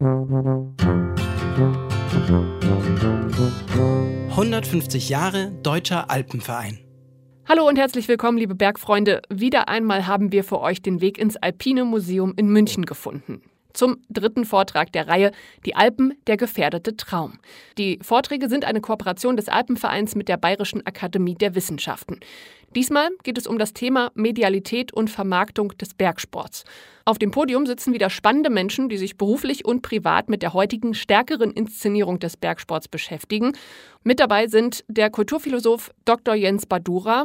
»150 Jahre Deutscher Alpenverein«. Hallo und herzlich willkommen, liebe Bergfreunde. Wieder einmal haben wir für euch den Weg ins Alpine Museum in München gefunden zum dritten Vortrag der Reihe Die Alpen, der gefährdete Traum. Die Vorträge sind eine Kooperation des Alpenvereins mit der Bayerischen Akademie der Wissenschaften. Diesmal geht es um das Thema Medialität und Vermarktung des Bergsports. Auf dem Podium sitzen wieder spannende Menschen, die sich beruflich und privat mit der heutigen stärkeren Inszenierung des Bergsports beschäftigen. Mit dabei sind der Kulturphilosoph Dr. Jens Badura,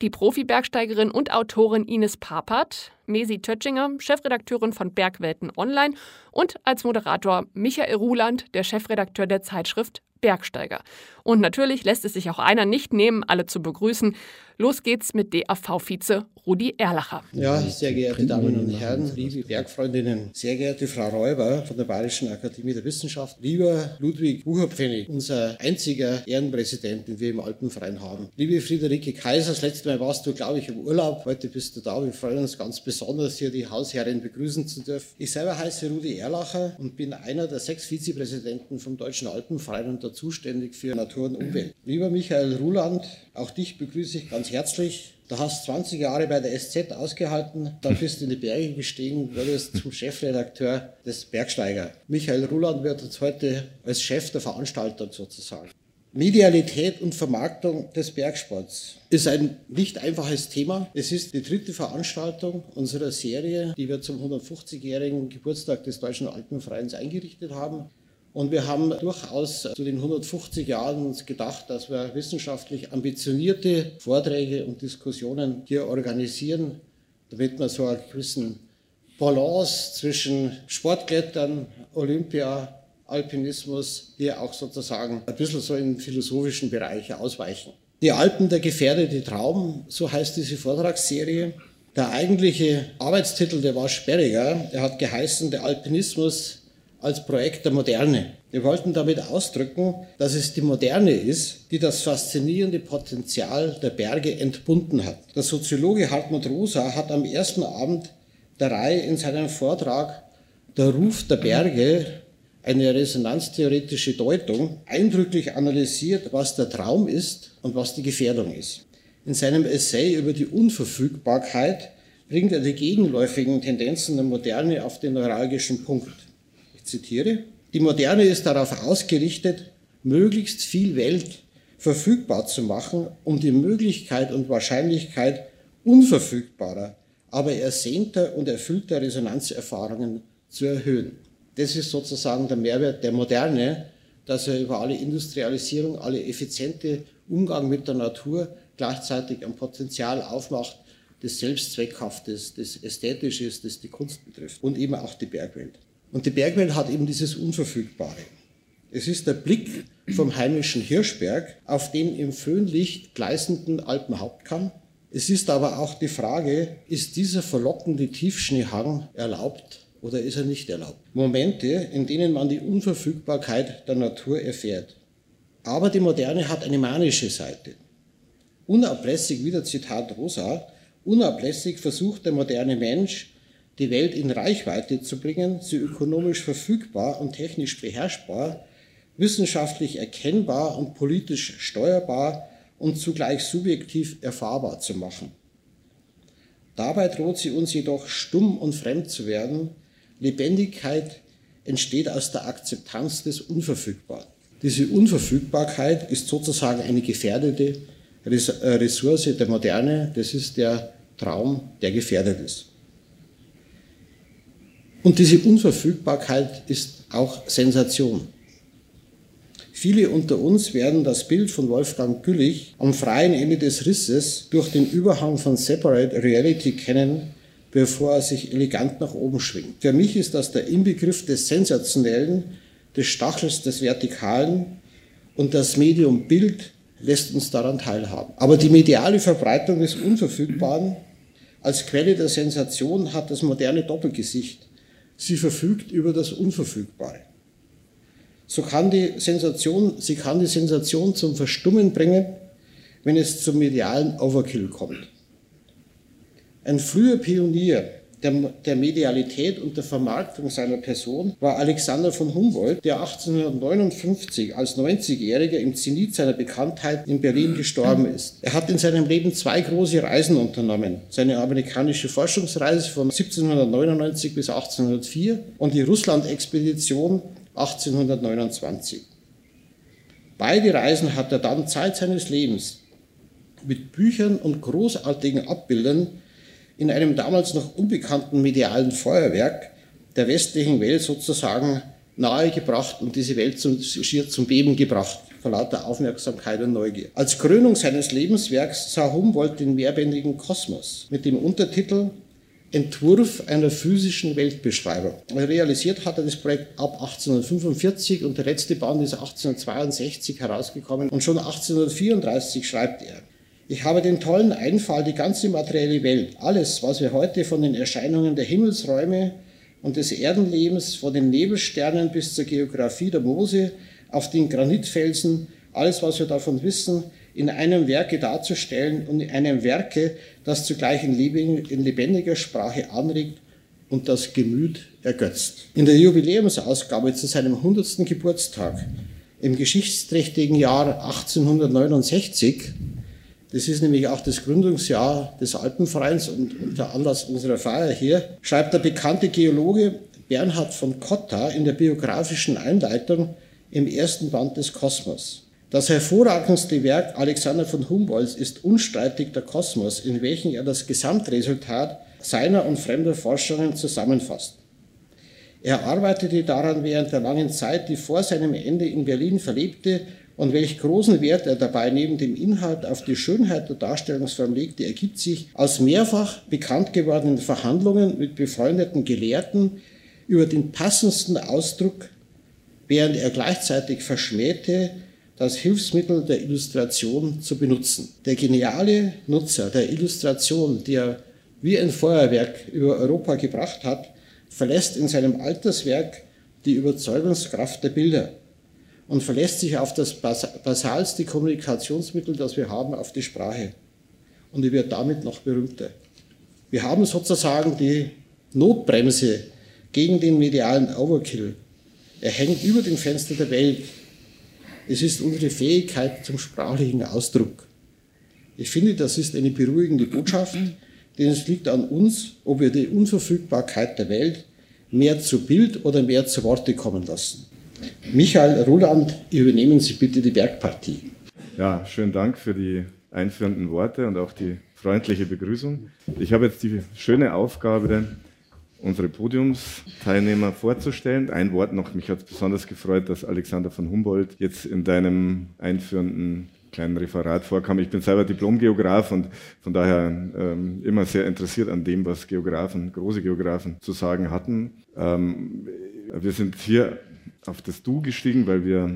die Profi-Bergsteigerin und Autorin Ines Papert, Mesi Tötschinger, Chefredakteurin von Bergwelten Online und als Moderator Michael Ruland, der Chefredakteur der Zeitschrift Bergsteiger. Und natürlich lässt es sich auch einer nicht nehmen, alle zu begrüßen. Los geht's mit DAV-Vize Rudi Erlacher. Ja, sehr geehrte Damen und Herren, liebe Bergfreundinnen, sehr geehrte Frau Räuber von der Bayerischen Akademie der Wissenschaft, lieber Ludwig Bucherpfennig, unser einziger Ehrenpräsident, den wir im Alpenverein haben. Liebe Friederike Kaiser, das letzte Mal warst du, glaube ich, im Urlaub. Heute bist du da. Wir freuen uns ganz besonders, hier die Hausherrin begrüßen zu dürfen. Ich selber heiße Rudi Erlacher und bin einer der sechs Vizepräsidenten vom Deutschen Alpenverein und da zuständig für Natur und Umwelt. Lieber Michael Ruland, auch dich begrüße ich ganz herzlich. Du hast 20 Jahre bei der SZ ausgehalten, dann bist du in die Berge gestiegen, wurdest zum Chefredakteur des Bergsteiger. Michael Ruland wird uns heute als Chef der Veranstaltung sozusagen. Medialität und Vermarktung des Bergsports ist ein nicht einfaches Thema. Es ist die dritte Veranstaltung unserer Serie, die wir zum 150-jährigen Geburtstag des Deutschen Alpenvereins eingerichtet haben. Und wir haben durchaus zu den 150 Jahren uns gedacht, dass wir wissenschaftlich ambitionierte Vorträge und Diskussionen hier organisieren, damit wir so einen gewissen Balance zwischen Sportklettern, Olympia, Alpinismus hier auch sozusagen ein bisschen so in philosophischen Bereiche ausweichen. Die Alpen, der gefährdete Traum, so heißt diese Vortragsserie. Der eigentliche Arbeitstitel, der war sperriger. Der hat geheißen, der Alpinismus als Projekt der Moderne. Wir wollten damit ausdrücken, dass es die Moderne ist, die das faszinierende Potenzial der Berge entbunden hat. Der Soziologe Hartmut Rosa hat am ersten Abend der Reihe in seinem Vortrag Der Ruf der Berge, eine resonanztheoretische Deutung, eindrücklich analysiert, was der Traum ist und was die Gefährdung ist. In seinem Essay über die Unverfügbarkeit bringt er die gegenläufigen Tendenzen der Moderne auf den neuralgischen Punkt zitiere, die Moderne ist darauf ausgerichtet, möglichst viel Welt verfügbar zu machen, um die Möglichkeit und Wahrscheinlichkeit unverfügbarer, aber ersehnter und erfüllter Resonanzerfahrungen zu erhöhen. Das ist sozusagen der Mehrwert der Moderne, dass er über alle Industrialisierung, alle effiziente Umgang mit der Natur gleichzeitig ein Potenzial aufmacht, das Selbstzweckhaftes, das Ästhetisches, das die Kunst betrifft und eben auch die Bergwelt. Und die Bergwelt hat eben dieses Unverfügbare. Es ist der Blick vom heimischen Hirschberg auf den im Föhnlicht gleißenden Alpenhauptkamm. Es ist aber auch die Frage, ist dieser verlockende Tiefschneehang erlaubt oder ist er nicht erlaubt? Momente, in denen man die Unverfügbarkeit der Natur erfährt. Aber die Moderne hat eine manische Seite. Unablässig, wieder Zitat Rosa, unablässig versucht der moderne Mensch, die Welt in Reichweite zu bringen, sie ökonomisch verfügbar und technisch beherrschbar, wissenschaftlich erkennbar und politisch steuerbar und zugleich subjektiv erfahrbar zu machen. Dabei droht sie uns jedoch stumm und fremd zu werden. Lebendigkeit entsteht aus der Akzeptanz des Unverfügbaren. Diese Unverfügbarkeit ist sozusagen eine gefährdete äh, Ressource der Moderne. Das ist der Traum, der gefährdet ist. Und diese Unverfügbarkeit ist auch Sensation. Viele unter uns werden das Bild von Wolfgang Güllich am freien Ende des Risses durch den Überhang von Separate Reality kennen, bevor er sich elegant nach oben schwingt. Für mich ist das der Inbegriff des Sensationellen, des Stachels des Vertikalen und das Medium Bild lässt uns daran teilhaben. Aber die mediale Verbreitung des Unverfügbaren als Quelle der Sensation hat das moderne Doppelgesicht. Sie verfügt über das Unverfügbare. So kann die Sensation, sie kann die Sensation zum Verstummen bringen, wenn es zum medialen Overkill kommt. Ein früher Pionier der, der Medialität und der Vermarktung seiner Person war Alexander von Humboldt, der 1859 als 90-Jähriger im Zenit seiner Bekanntheit in Berlin gestorben ist. Er hat in seinem Leben zwei große Reisen unternommen. Seine amerikanische Forschungsreise von 1799 bis 1804 und die Russland-Expedition 1829. Beide Reisen hat er dann Zeit seines Lebens mit Büchern und großartigen Abbildern in einem damals noch unbekannten medialen Feuerwerk der westlichen Welt sozusagen nahegebracht und diese Welt zum, schier zum Beben gebracht, vor lauter Aufmerksamkeit und Neugier. Als Krönung seines Lebenswerks sah Humboldt den mehrbändigen Kosmos mit dem Untertitel Entwurf einer physischen Weltbeschreibung. Realisiert hat er das Projekt ab 1845 und der letzte Band ist 1862 herausgekommen und schon 1834 schreibt er, ich habe den tollen Einfall, die ganze materielle Welt, alles, was wir heute von den Erscheinungen der Himmelsräume und des Erdenlebens, von den Nebelsternen bis zur Geografie der Mose, auf den Granitfelsen, alles, was wir davon wissen, in einem Werke darzustellen und in einem Werke, das zugleich in lebendiger Sprache anregt und das Gemüt ergötzt. In der Jubiläumsausgabe zu seinem 100. Geburtstag im geschichtsträchtigen Jahr 1869 das ist nämlich auch das Gründungsjahr des Alpenvereins und, und der Anlass unserer Feier hier, schreibt der bekannte Geologe Bernhard von Cotta in der biografischen Einleitung im ersten Band des Kosmos. Das hervorragendste Werk Alexander von Humboldts ist unstreitig der Kosmos, in welchem er das Gesamtresultat seiner und fremder Forschungen zusammenfasst. Er arbeitete daran während der langen Zeit, die vor seinem Ende in Berlin verlebte und welch großen Wert er dabei neben dem Inhalt auf die Schönheit der Darstellungsform legte, ergibt sich aus mehrfach bekannt gewordenen Verhandlungen mit befreundeten Gelehrten über den passendsten Ausdruck, während er gleichzeitig verschmähte, das Hilfsmittel der Illustration zu benutzen. Der geniale Nutzer der Illustration, die er wie ein Feuerwerk über Europa gebracht hat, verlässt in seinem Alterswerk die Überzeugungskraft der Bilder und verlässt sich auf das basalste Kommunikationsmittel, das wir haben, auf die Sprache. Und die wird damit noch berühmter. Wir haben sozusagen die Notbremse gegen den medialen Overkill. Er hängt über dem Fenster der Welt. Es ist unsere Fähigkeit zum sprachlichen Ausdruck. Ich finde, das ist eine beruhigende Botschaft, denn es liegt an uns, ob wir die Unverfügbarkeit der Welt mehr zu Bild oder mehr zu Worte kommen lassen. Michael Ruland, übernehmen Sie bitte die Bergpartie. Ja, schönen Dank für die einführenden Worte und auch die freundliche Begrüßung. Ich habe jetzt die schöne Aufgabe, unsere Podiumsteilnehmer vorzustellen. Ein Wort noch, mich hat es besonders gefreut, dass Alexander von Humboldt jetzt in deinem einführenden kleinen Referat vorkam. Ich bin selber Diplomgeograf und von daher ähm, immer sehr interessiert an dem, was Geografen, große Geografen zu sagen hatten. Ähm, wir sind hier auf das Du gestiegen, weil wir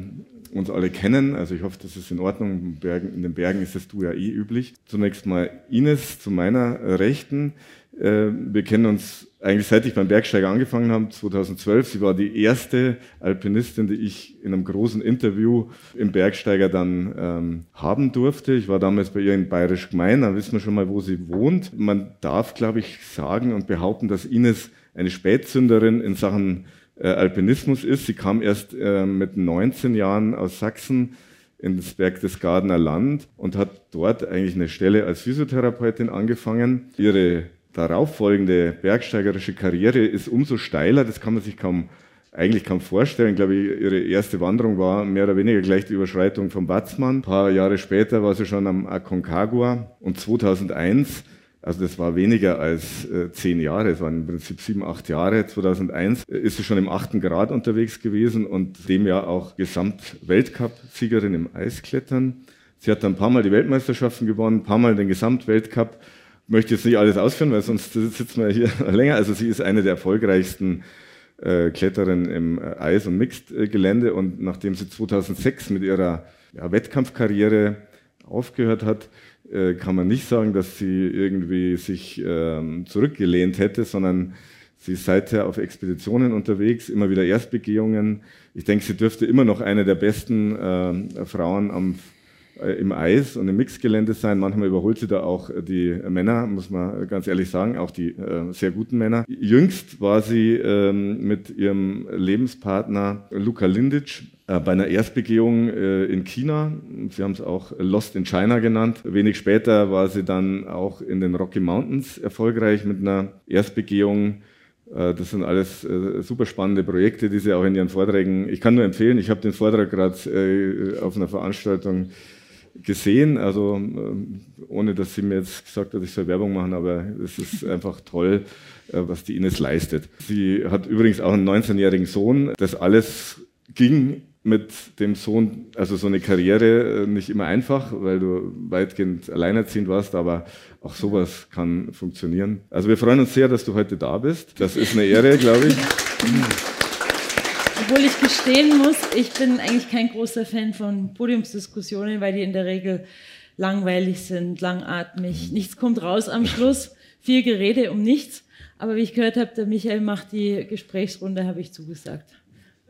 uns alle kennen. Also ich hoffe, das ist in Ordnung. In den Bergen ist das Du ja eh üblich. Zunächst mal Ines zu meiner Rechten. Äh, wir kennen uns eigentlich seit ich beim Bergsteiger angefangen habe, 2012. Sie war die erste Alpinistin, die ich in einem großen Interview im Bergsteiger dann ähm, haben durfte. Ich war damals bei ihr in Bayerisch Gemein, da wissen wir schon mal, wo sie wohnt. Man darf, glaube ich, sagen und behaupten, dass Ines eine Spätzünderin in Sachen äh, Alpinismus ist. Sie kam erst äh, mit 19 Jahren aus Sachsen ins Berchtesgadener Land und hat dort eigentlich eine Stelle als Physiotherapeutin angefangen. Ihre darauffolgende bergsteigerische Karriere ist umso steiler, das kann man sich kaum eigentlich kaum vorstellen. Ich glaube, ihre erste Wanderung war mehr oder weniger gleich die Überschreitung vom Watzmann. Ein paar Jahre später war sie schon am Aconcagua und 2001 also das war weniger als äh, zehn Jahre, es waren im Prinzip sieben, acht Jahre. 2001 ist sie schon im achten Grad unterwegs gewesen und dem Jahr auch Gesamtweltcup-Siegerin im Eisklettern. Sie hat dann ein paar Mal die Weltmeisterschaften gewonnen, ein paar Mal den Gesamtweltcup. Möchte jetzt nicht alles ausführen, weil sonst sitzen wir hier länger. Also sie ist eine der erfolgreichsten äh, Kletterinnen im äh, Eis- und Mixed-Gelände und nachdem sie 2006 mit ihrer Wettkampfkarriere aufgehört hat, äh, kann man nicht sagen, dass sie irgendwie sich ähm, zurückgelehnt hätte, sondern sie ist seither auf Expeditionen unterwegs, immer wieder Erstbegehungen. Ich denke, sie dürfte immer noch eine der besten äh, Frauen am äh, im Eis und im Mixgelände sein. Manchmal überholt sie da auch die Männer, muss man ganz ehrlich sagen, auch die äh, sehr guten Männer. Jüngst war sie ähm, mit ihrem Lebenspartner Luka Lindic äh, bei einer Erstbegehung äh, in China. Sie haben es auch Lost in China genannt. Wenig später war sie dann auch in den Rocky Mountains erfolgreich mit einer Erstbegehung äh, das sind alles äh, super spannende Projekte, die Sie auch in Ihren Vorträgen, ich kann nur empfehlen, ich habe den Vortrag gerade äh, auf einer Veranstaltung gesehen, also ohne dass sie mir jetzt gesagt hat, ich soll Werbung machen, aber es ist einfach toll, was die Ines leistet. Sie hat übrigens auch einen 19-jährigen Sohn. Das alles ging mit dem Sohn, also so eine Karriere nicht immer einfach, weil du weitgehend alleinerziehend warst, aber auch sowas kann funktionieren. Also wir freuen uns sehr, dass du heute da bist. Das ist eine Ehre, glaube ich. Obwohl ich gestehen muss, ich bin eigentlich kein großer Fan von Podiumsdiskussionen, weil die in der Regel langweilig sind, langatmig. Nichts kommt raus am Schluss, viel Gerede um nichts. Aber wie ich gehört habe, der Michael macht die Gesprächsrunde, habe ich zugesagt.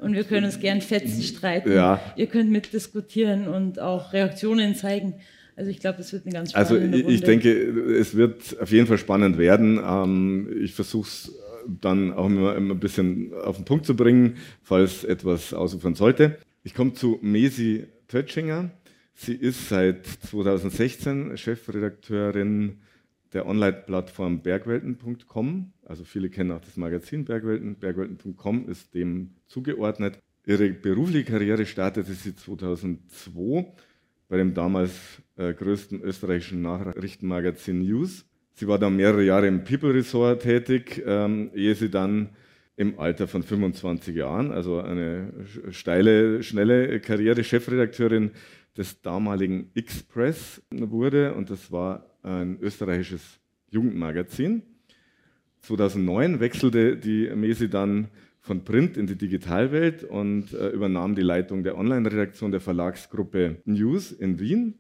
Und wir können uns gern fetzen streiten. Ja. Ihr könnt mitdiskutieren und auch Reaktionen zeigen. Also ich glaube, es wird eine ganz also spannende Also ich, ich denke, es wird auf jeden Fall spannend werden. Ähm, ich versuche es dann auch immer, immer, ein bisschen auf den Punkt zu bringen, falls etwas ausufern sollte. Ich komme zu Mesi Tötschinger. Sie ist seit 2016 Chefredakteurin der Online-Plattform bergwelten.com. Also viele kennen auch das Magazin Bergwelten. Bergwelten.com ist dem zugeordnet. Ihre berufliche Karriere startete sie 2002 bei dem damals äh, größten österreichischen Nachrichtenmagazin News. Sie war dann mehrere Jahre im People Resort tätig, ähm, ehe sie dann im Alter von 25 Jahren, also eine steile, schnelle Karriere, Chefredakteurin des damaligen Express wurde. Und das war ein österreichisches Jugendmagazin. 2009 wechselte die Mesi dann von Print in die Digitalwelt und äh, übernahm die Leitung der Online-Redaktion der Verlagsgruppe News in Wien.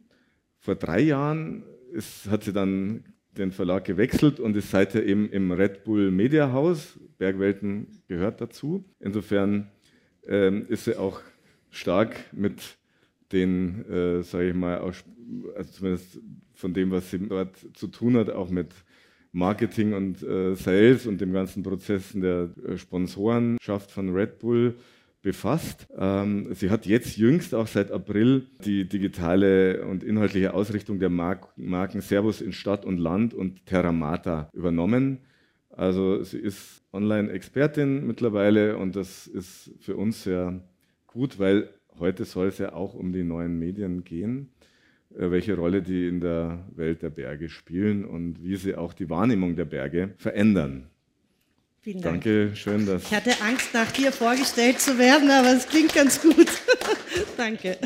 Vor drei Jahren ist, hat sie dann den Verlag gewechselt und ist seither eben im Red Bull Media House. Bergwelten gehört dazu. Insofern ähm, ist sie auch stark mit den, äh, sage ich mal, also zumindest von dem, was sie dort zu tun hat, auch mit Marketing und äh, Sales und dem ganzen Prozess der äh, Sponsorenschaft von Red Bull befasst. Ähm, sie hat jetzt jüngst auch seit April die digitale und inhaltliche Ausrichtung der Mar Marken Servus in Stadt und Land und Terramata übernommen. Also sie ist Online-Expertin mittlerweile und das ist für uns sehr gut, weil heute soll es ja auch um die neuen Medien gehen. Äh, welche Rolle die in der Welt der Berge spielen und wie sie auch die Wahrnehmung der Berge verändern. Vielen Dank. Danke, schön, dass. Ich hatte Angst, nach dir vorgestellt zu werden, aber es klingt ganz gut. Danke.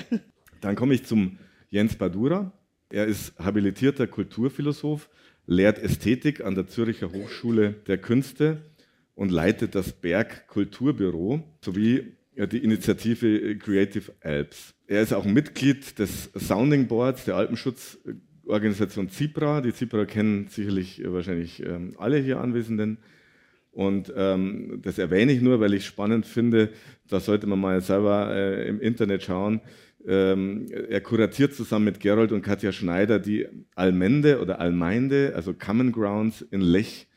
Dann komme ich zum Jens Badura. Er ist habilitierter Kulturphilosoph, lehrt Ästhetik an der Zürcher Hochschule der Künste und leitet das Berg Kulturbüro sowie die Initiative Creative Alps. Er ist auch Mitglied des Sounding Boards der Alpenschutzorganisation ZIPRA. Die ZIPRA kennen sicherlich äh, wahrscheinlich ähm, alle hier Anwesenden. Und ähm, das erwähne ich nur, weil ich spannend finde, da sollte man mal selber äh, im Internet schauen. Ähm, er kuratiert zusammen mit Gerold und Katja Schneider die Almende oder Almeinde, also Common Grounds in Lech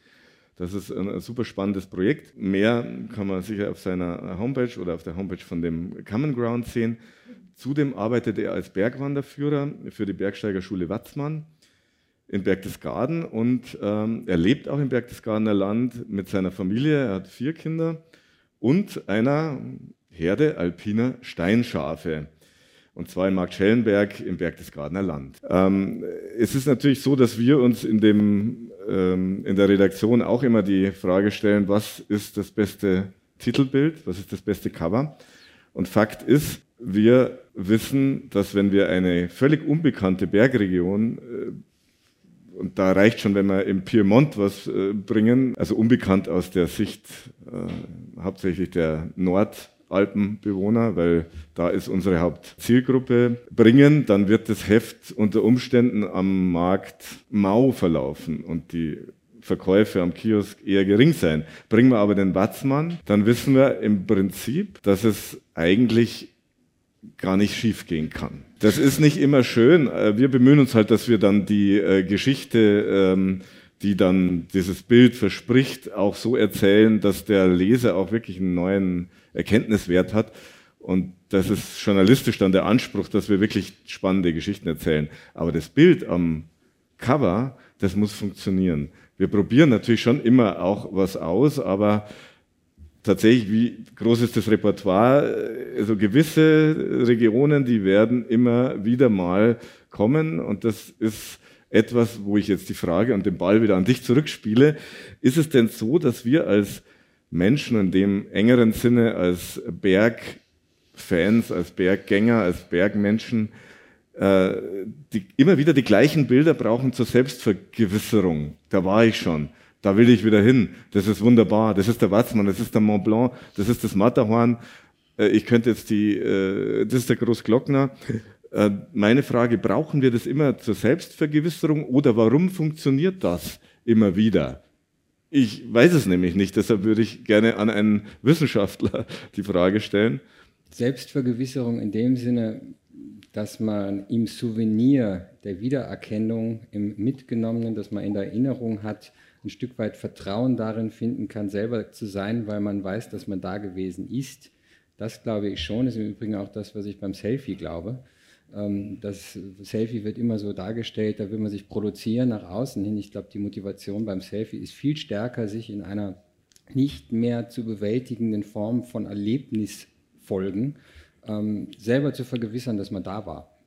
das ist ein, super spannendes Projekt. Mehr kann man sicher auf seiner Homepage oder auf der Homepage von dem Common Ground sehen. Zudem arbeitet er als Bergwanderführer für die Bergsteigerschule Watzmann in Berchtesgaden und ähm, er lebt auch im Berchtesgadener Land mit seiner Familie. Er hat vier Kinder und einer Herde alpiner Steinschafe und zwar in Marktschellenberg im Berchtesgadener Land. Ähm, es ist natürlich so, dass wir uns in, dem, ähm, in der Redaktion auch immer die Frage stellen, was ist das beste Titelbild, was ist das beste Cover? Und Fakt ist, wir wissen, dass wenn wir eine völlig unbekannte Bergregion äh, und da reicht schon, wenn wir im Piemont was äh, bringen, also unbekannt aus der Sicht äh, hauptsächlich der Nord- Alpenbewohner, weil da ist unsere Hauptzielgruppe, bringen, dann wird das Heft unter Umständen am Markt mau verlaufen und die Verkäufe am Kiosk eher gering sein. Bringen wir aber den Watzmann, dann wissen wir im Prinzip, dass es eigentlich gar nicht schiefgehen kann. Das ist nicht immer schön. Äh, wir bemühen uns halt, dass wir dann die äh, Geschichte, ähm, die dann dieses Bild verspricht, auch so erzählen, dass der Leser auch wirklich einen neuen Erkenntniswert hat. Und das ist journalistisch dann der Anspruch, dass wir wirklich spannende Geschichten erzählen. Aber das Bild am Cover, das muss funktionieren. Wir probieren natürlich schon immer auch was aus, aber tatsächlich, wie groß ist das Repertoire? Also gewisse Regionen, die werden immer wieder mal kommen und das ist etwas, wo ich jetzt die Frage und den Ball wieder an dich zurückspiele. Ist es denn so, dass wir als Menschen in dem engeren Sinne als Bergfans, als Berggänger, als Bergmenschen äh, die, immer wieder die gleichen Bilder brauchen zur Selbstvergewisserung? Da war ich schon. Da will ich wieder hin. Das ist wunderbar. Das ist der Watzmann, das ist der Mont Blanc, das ist das Matterhorn. Äh, ich könnte jetzt die, äh, das ist der Großglockner. Äh, meine Frage, brauchen wir das immer zur Selbstvergewisserung oder warum funktioniert das immer wieder? Ich weiß es nämlich nicht, deshalb würde ich gerne an einen Wissenschaftler die Frage stellen. Selbstvergewisserung in dem Sinne, dass man im Souvenir der Wiedererkennung, im Mitgenommenen, dass man in der Erinnerung hat, ein Stück weit Vertrauen darin finden kann, selber zu sein, weil man weiß, dass man da gewesen ist. Das glaube ich schon, ist im Übrigen auch das, was ich beim Selfie glaube. Ähm, das Selfie wird immer so dargestellt, da will man sich produzieren nach außen hin. Ich glaube, die Motivation beim Selfie ist viel stärker, sich in einer nicht mehr zu bewältigenden Form von Erlebnisfolgen ähm, selber zu vergewissern, dass man da war.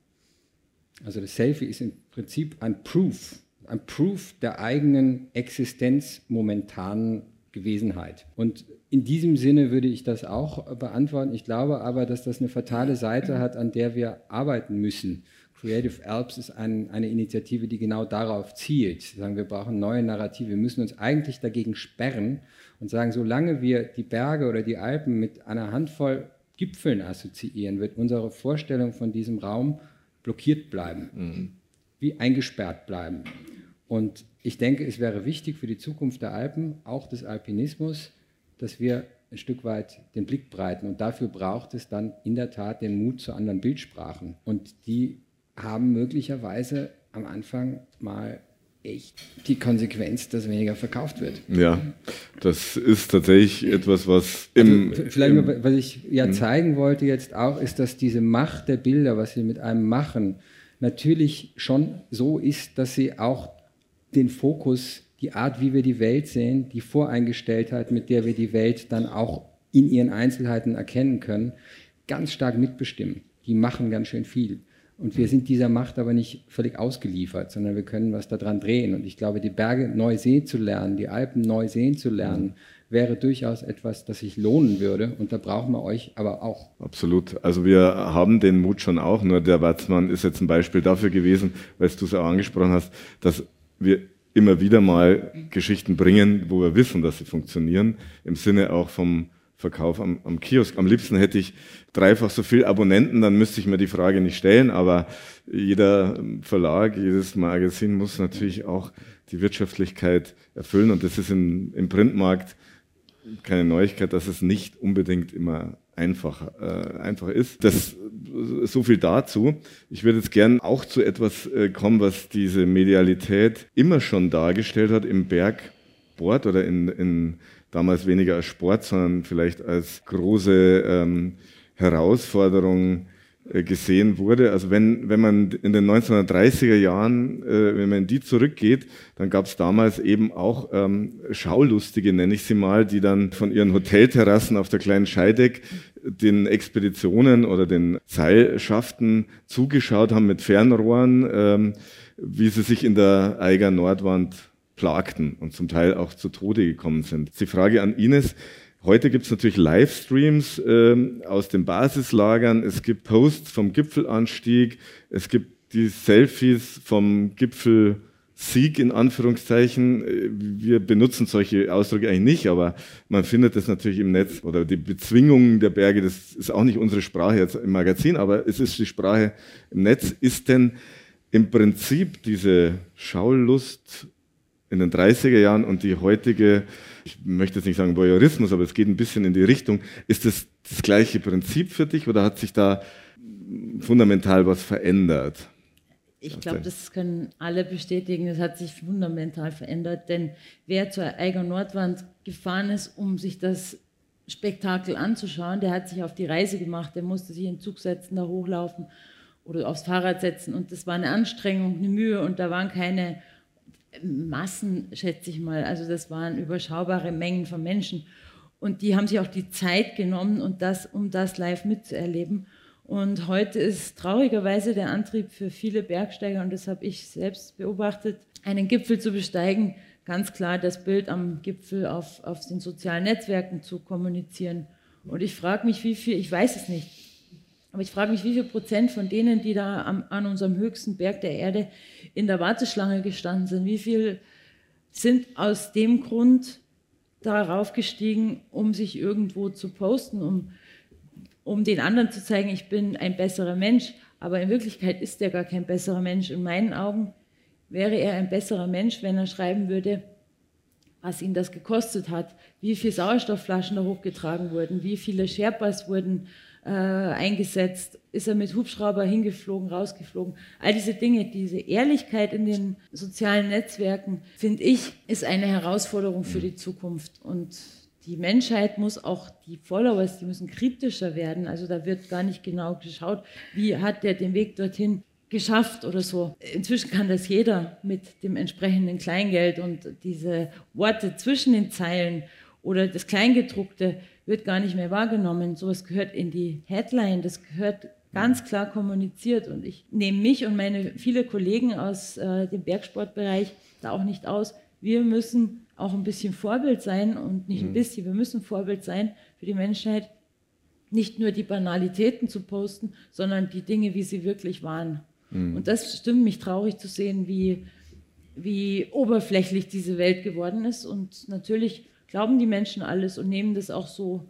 Also das Selfie ist im Prinzip ein Proof ein Proof der eigenen Existenz momentanen Gewesenheit. Und in diesem Sinne würde ich das auch beantworten. Ich glaube aber, dass das eine fatale Seite hat, an der wir arbeiten müssen. Creative Alps ist ein, eine Initiative, die genau darauf zielt. Sagen, wir brauchen neue Narrative. Wir müssen uns eigentlich dagegen sperren und sagen, solange wir die Berge oder die Alpen mit einer Handvoll Gipfeln assoziieren, wird unsere Vorstellung von diesem Raum blockiert bleiben, mhm. wie eingesperrt bleiben. Und ich denke, es wäre wichtig für die Zukunft der Alpen, auch des Alpinismus, dass wir ein Stück weit den Blick breiten. Und dafür braucht es dann in der Tat den Mut zu anderen Bildsprachen. Und die haben möglicherweise am Anfang mal echt die Konsequenz, dass weniger verkauft wird. Ja, das ist tatsächlich etwas, was im... Also, vielleicht im, nur, was ich ja hm. zeigen wollte jetzt auch, ist, dass diese Macht der Bilder, was sie mit einem machen, natürlich schon so ist, dass sie auch den Fokus, die Art, wie wir die Welt sehen, die Voreingestelltheit, mit der wir die Welt dann auch in ihren Einzelheiten erkennen können, ganz stark mitbestimmen. Die machen ganz schön viel. Und wir sind dieser Macht aber nicht völlig ausgeliefert, sondern wir können was daran drehen. Und ich glaube, die Berge neu sehen zu lernen, die Alpen neu sehen zu lernen, wäre durchaus etwas, das sich lohnen würde. Und da brauchen wir euch aber auch. Absolut. Also wir haben den Mut schon auch. Nur der Watzmann ist jetzt ein Beispiel dafür gewesen, weil du es auch angesprochen hast, dass wir immer wieder mal Geschichten bringen, wo wir wissen, dass sie funktionieren, im Sinne auch vom Verkauf am, am, Kiosk. Am liebsten hätte ich dreifach so viel Abonnenten, dann müsste ich mir die Frage nicht stellen, aber jeder Verlag, jedes Magazin muss natürlich auch die Wirtschaftlichkeit erfüllen und das ist in, im Printmarkt keine Neuigkeit, dass es nicht unbedingt immer einfach, äh, einfach ist. Das, so viel dazu. Ich würde jetzt gern auch zu etwas äh, kommen, was diese Medialität immer schon dargestellt hat im Bergsport oder in, in damals weniger als Sport, sondern vielleicht als große ähm, Herausforderung gesehen wurde. Also wenn, wenn man in den 1930er Jahren, äh, wenn man in die zurückgeht, dann gab es damals eben auch ähm, Schaulustige, nenne ich sie mal, die dann von ihren Hotelterrassen auf der kleinen Scheideck den Expeditionen oder den Seilschaften zugeschaut haben mit Fernrohren, ähm, wie sie sich in der Eiger Nordwand plagten und zum Teil auch zu Tode gekommen sind. Die Frage an Ines, Heute gibt es natürlich Livestreams äh, aus den Basislagern, es gibt Posts vom Gipfelanstieg, es gibt die Selfies vom Gipfelsieg in Anführungszeichen. Äh, wir benutzen solche Ausdrücke eigentlich nicht, aber man findet das natürlich im Netz. Oder die Bezwingungen der Berge, das ist auch nicht unsere Sprache jetzt im Magazin, aber es ist die Sprache im Netz. Ist denn im Prinzip diese Schaulust in den 30er Jahren und die heutige ich möchte jetzt nicht sagen Voyeurismus, aber es geht ein bisschen in die Richtung. Ist das das gleiche Prinzip für dich oder hat sich da fundamental was verändert. Ich glaube, das können alle bestätigen. Es hat sich fundamental verändert, denn wer zur Eiger Nordwand gefahren ist, um sich das Spektakel anzuschauen, der hat sich auf die Reise gemacht, der musste sich in den Zug setzen, da hochlaufen oder aufs Fahrrad setzen und das war eine Anstrengung, eine Mühe und da waren keine Massen, schätze ich mal. Also das waren überschaubare Mengen von Menschen und die haben sich auch die Zeit genommen, und das, um das live mitzuerleben. Und heute ist traurigerweise der Antrieb für viele Bergsteiger, und das habe ich selbst beobachtet, einen Gipfel zu besteigen, ganz klar das Bild am Gipfel auf, auf den sozialen Netzwerken zu kommunizieren. Und ich frage mich, wie viel, ich weiß es nicht, aber ich frage mich, wie viel Prozent von denen, die da am, an unserem höchsten Berg der Erde in der Warteschlange gestanden sind, wie viel sind aus dem Grund darauf gestiegen, um sich irgendwo zu posten, um um den anderen zu zeigen, ich bin ein besserer Mensch. Aber in Wirklichkeit ist er gar kein besserer Mensch. In meinen Augen wäre er ein besserer Mensch, wenn er schreiben würde, was ihn das gekostet hat, wie viele Sauerstoffflaschen da hochgetragen wurden, wie viele Sherpas wurden äh, eingesetzt, ist er mit Hubschrauber hingeflogen, rausgeflogen. All diese Dinge, diese Ehrlichkeit in den sozialen Netzwerken, finde ich, ist eine Herausforderung für die Zukunft. Und die Menschheit muss auch, die Followers, die müssen kritischer werden. Also da wird gar nicht genau geschaut, wie hat der den Weg dorthin geschafft oder so. Inzwischen kann das jeder mit dem entsprechenden Kleingeld und diese Worte zwischen den Zeilen oder das Kleingedruckte wird gar nicht mehr wahrgenommen. Sowas gehört in die Headline, das gehört ganz klar kommuniziert und ich nehme mich und meine viele Kollegen aus äh, dem Bergsportbereich da auch nicht aus. Wir müssen auch ein bisschen Vorbild sein und nicht ein mhm. bisschen, wir müssen Vorbild sein für die Menschheit, nicht nur die Banalitäten zu posten, sondern die Dinge, wie sie wirklich waren. Mhm. Und das stimmt mich traurig zu sehen, wie, wie oberflächlich diese Welt geworden ist. Und natürlich glauben die Menschen alles und nehmen das auch so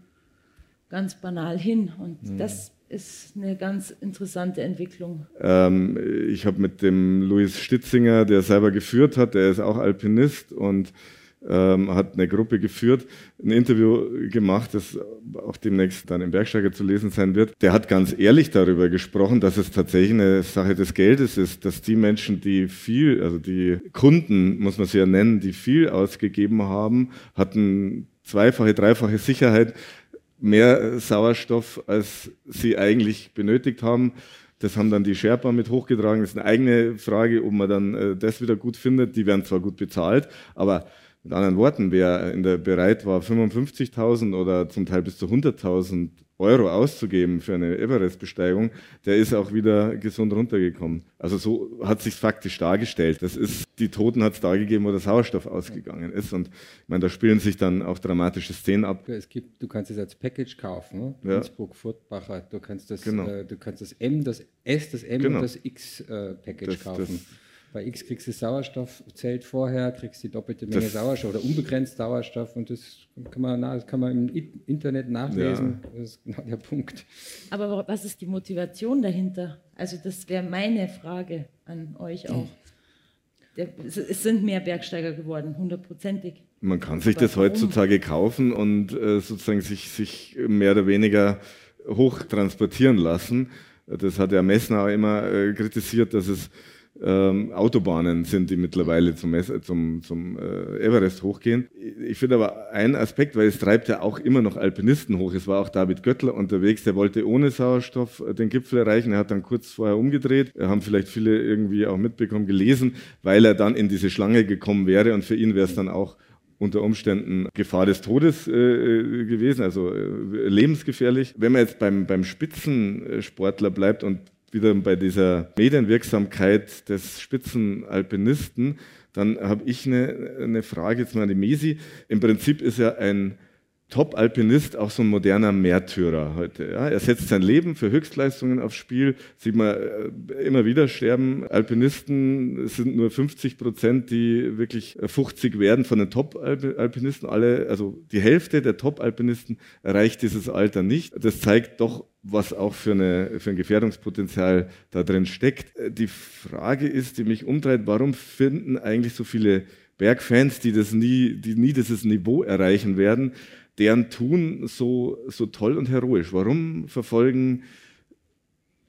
ganz banal hin. Und mhm. das ist eine ganz interessante Entwicklung. Ähm, ich habe mit dem Luis Stitzinger, der selber geführt hat, der ist auch Alpinist und ähm, hat eine Gruppe geführt, ein Interview gemacht, das auch demnächst dann im Bergsteiger zu lesen sein wird. Der hat ganz ehrlich darüber gesprochen, dass es tatsächlich eine Sache des Geldes ist, dass die Menschen, die viel, also die Kunden, muss man sie ja nennen, die viel ausgegeben haben, hatten zweifache, dreifache Sicherheit, mehr Sauerstoff, als sie eigentlich benötigt haben. Das haben dann die Sherpa mit hochgetragen. Das ist eine eigene Frage, ob man dann äh, das wieder gut findet. Die werden zwar gut bezahlt, aber mit anderen Worten, wer in der bereit war, 55.000 oder zum Teil bis zu 100.000 Euro auszugeben für eine Everest-Besteigung, der ist auch wieder gesund runtergekommen. Also so hat sich faktisch dargestellt. Das ist, die Toten hat es dargegeben, wo der Sauerstoff ausgegangen ist. Und ich meine, da spielen sich dann auch dramatische Szenen ab. Es gibt, du kannst es als Package kaufen, ne? Ja. Innsbruck, Furtbacher. Du kannst das, genau. äh, du kannst das M, das S, das M genau. und das X äh, kaufen. Das, bei X kriegst du Sauerstoffzelt vorher, kriegst die doppelte Menge das Sauerstoff oder unbegrenzt Sauerstoff und das kann man, das kann man im Internet nachlesen. Ja. Das ist genau der Punkt. Aber was ist die Motivation dahinter? Also das wäre meine Frage an euch auch. Der, es sind mehr Bergsteiger geworden, hundertprozentig. Man kann sich Aber das warum? heutzutage kaufen und äh, sozusagen sich, sich mehr oder weniger hoch transportieren lassen. Das hat ja Messner auch immer äh, kritisiert, dass es ähm, Autobahnen sind, die mittlerweile zum, zum, zum äh, Everest hochgehen. Ich finde aber einen Aspekt, weil es treibt ja auch immer noch Alpinisten hoch. Es war auch David Göttler unterwegs, der wollte ohne Sauerstoff äh, den Gipfel erreichen. Er hat dann kurz vorher umgedreht. Haben vielleicht viele irgendwie auch mitbekommen, gelesen, weil er dann in diese Schlange gekommen wäre und für ihn wäre es dann auch unter Umständen Gefahr des Todes äh, äh gewesen, also äh, lebensgefährlich. Wenn man jetzt beim, beim Spitzensportler bleibt und wieder bei dieser Medienwirksamkeit des Spitzenalpinisten, dann habe ich eine, eine Frage jetzt mal an die Mesi. Im Prinzip ist er ein Top-Alpinist auch so ein moderner Märtyrer heute. Ja? Er setzt sein Leben für Höchstleistungen aufs Spiel. Sieht man äh, immer wieder sterben. Alpinisten sind nur 50 Prozent, die wirklich 50 werden von den Top-Alpinisten. Alle, also die Hälfte der Top-Alpinisten erreicht dieses Alter nicht. Das zeigt doch, was auch für, eine, für ein Gefährdungspotenzial da drin steckt. Die Frage ist, die mich umtreibt, warum finden eigentlich so viele Bergfans, die das nie, die nie dieses Niveau erreichen werden, deren Tun so, so toll und heroisch? Warum verfolgen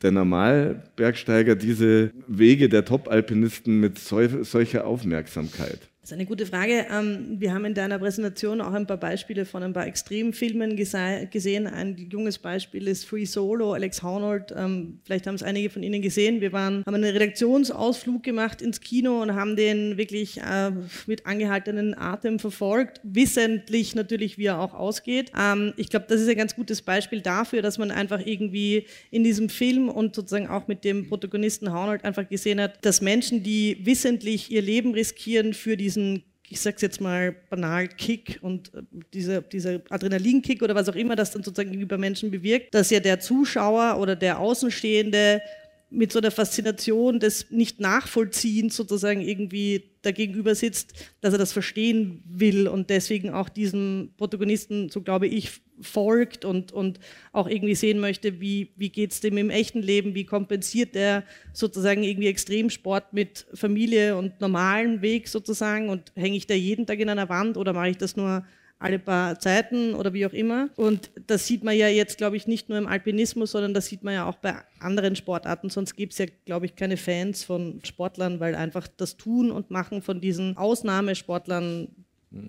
der Normalbergsteiger diese Wege der Top-Alpinisten mit solcher Aufmerksamkeit? Das ist eine gute Frage. Ähm, wir haben in deiner Präsentation auch ein paar Beispiele von ein paar Extremfilmen gesehen. Ein junges Beispiel ist Free Solo, Alex Honnold. Ähm, vielleicht haben es einige von Ihnen gesehen. Wir waren, haben einen Redaktionsausflug gemacht ins Kino und haben den wirklich äh, mit angehaltenen Atem verfolgt. Wissentlich natürlich, wie er auch ausgeht. Ähm, ich glaube, das ist ein ganz gutes Beispiel dafür, dass man einfach irgendwie in diesem Film und sozusagen auch mit dem Protagonisten Honnold einfach gesehen hat, dass Menschen, die wissentlich ihr Leben riskieren für die diesen, ich sag's jetzt mal banal, Kick und äh, dieser, dieser Adrenalinkick oder was auch immer das dann sozusagen bei Menschen bewirkt, dass ja der Zuschauer oder der Außenstehende mit so einer Faszination des Nicht-Nachvollziehens sozusagen irgendwie dagegenüber sitzt, dass er das verstehen will und deswegen auch diesem Protagonisten, so glaube ich, folgt und, und auch irgendwie sehen möchte, wie, wie geht es dem im echten Leben, wie kompensiert er sozusagen irgendwie Extremsport mit Familie und normalen Weg sozusagen und hänge ich da jeden Tag in einer Wand oder mache ich das nur alle paar Zeiten oder wie auch immer. Und das sieht man ja jetzt, glaube ich, nicht nur im Alpinismus, sondern das sieht man ja auch bei anderen Sportarten. Sonst gibt es ja, glaube ich, keine Fans von Sportlern, weil einfach das Tun und Machen von diesen Ausnahmesportlern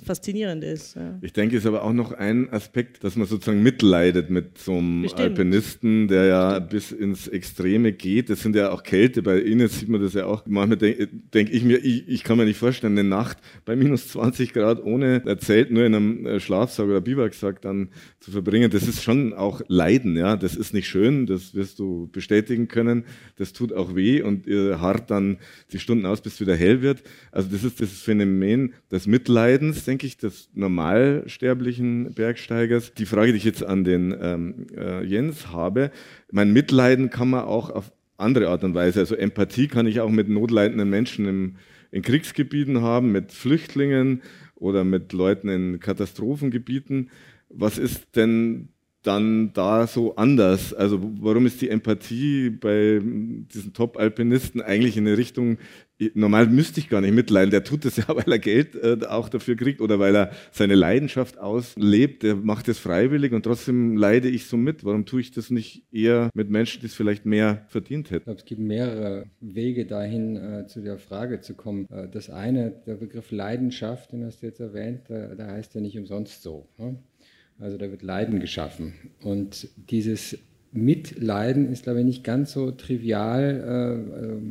faszinierend ist. Ja. Ich denke, es ist aber auch noch ein Aspekt, dass man sozusagen mitleidet mit so einem Bestimmt. Alpinisten, der ja Bestimmt. bis ins Extreme geht. Das sind ja auch Kälte. Bei Ihnen sieht man das ja auch. Manchmal denke denk ich mir, ich, ich, kann mir nicht vorstellen, eine Nacht bei minus 20 Grad ohne Zelt nur in einem äh, Schlafsack oder Biwaksack dann zu verbringen. Das ist schon auch Leiden. Ja, das ist nicht schön. Das wirst du bestätigen können. Das tut auch weh und ihr hart dann die Stunden aus, bis es wieder hell wird. Also das ist das Phänomen des Mitleidens Verständnis, denke ich, des normalsterblichen Bergsteigers. Die Frage, die ich jetzt an den ähm, äh, Jens habe, mein Mitleiden kann man auch auf andere Art und Weise, also Empathie kann ich auch mit notleidenden Menschen im, in Kriegsgebieten haben, mit Flüchtlingen oder mit Leuten in Katastrophengebieten. Was ist denn dann da so anders? Also warum ist die Empathie bei diesen Top-Alpinisten eigentlich in eine Richtung, normal müsste ich gar nicht mitleiden, der tut das ja, weil er Geld äh, auch dafür kriegt oder weil er seine Leidenschaft auslebt, der macht das freiwillig und trotzdem leide ich so mit. Warum tue ich das nicht eher mit Menschen, die es vielleicht mehr verdient hätten? Ich glaube, es gibt mehrere Wege dahin, äh, zu der Frage zu kommen. Äh, das eine, der Begriff Leidenschaft, den hast du jetzt erwähnt, der, der heißt ja nicht umsonst so. Ne? Also da wird Leiden geschaffen. Und dieses Mitleiden ist, glaube ich, nicht ganz so trivial.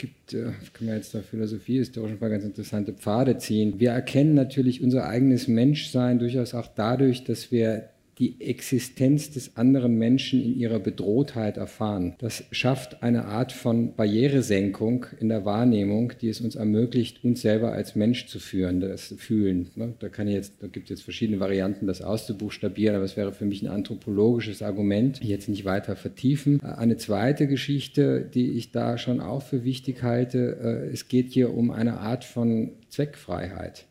Gibt, äh, kann man jetzt da philosophiehistorisch ein paar ganz interessante Pfade ziehen. Wir erkennen natürlich unser eigenes Menschsein durchaus auch dadurch, dass wir die Existenz des anderen Menschen in ihrer Bedrohtheit erfahren. Das schafft eine Art von Barrieresenkung in der Wahrnehmung, die es uns ermöglicht, uns selber als Mensch zu führen, das Fühlen. Ne? Da, kann jetzt, da gibt es jetzt verschiedene Varianten, das auszubuchstabieren, aber es wäre für mich ein anthropologisches Argument, jetzt nicht weiter vertiefen. Eine zweite Geschichte, die ich da schon auch für wichtig halte, äh, es geht hier um eine Art von Zweckfreiheit.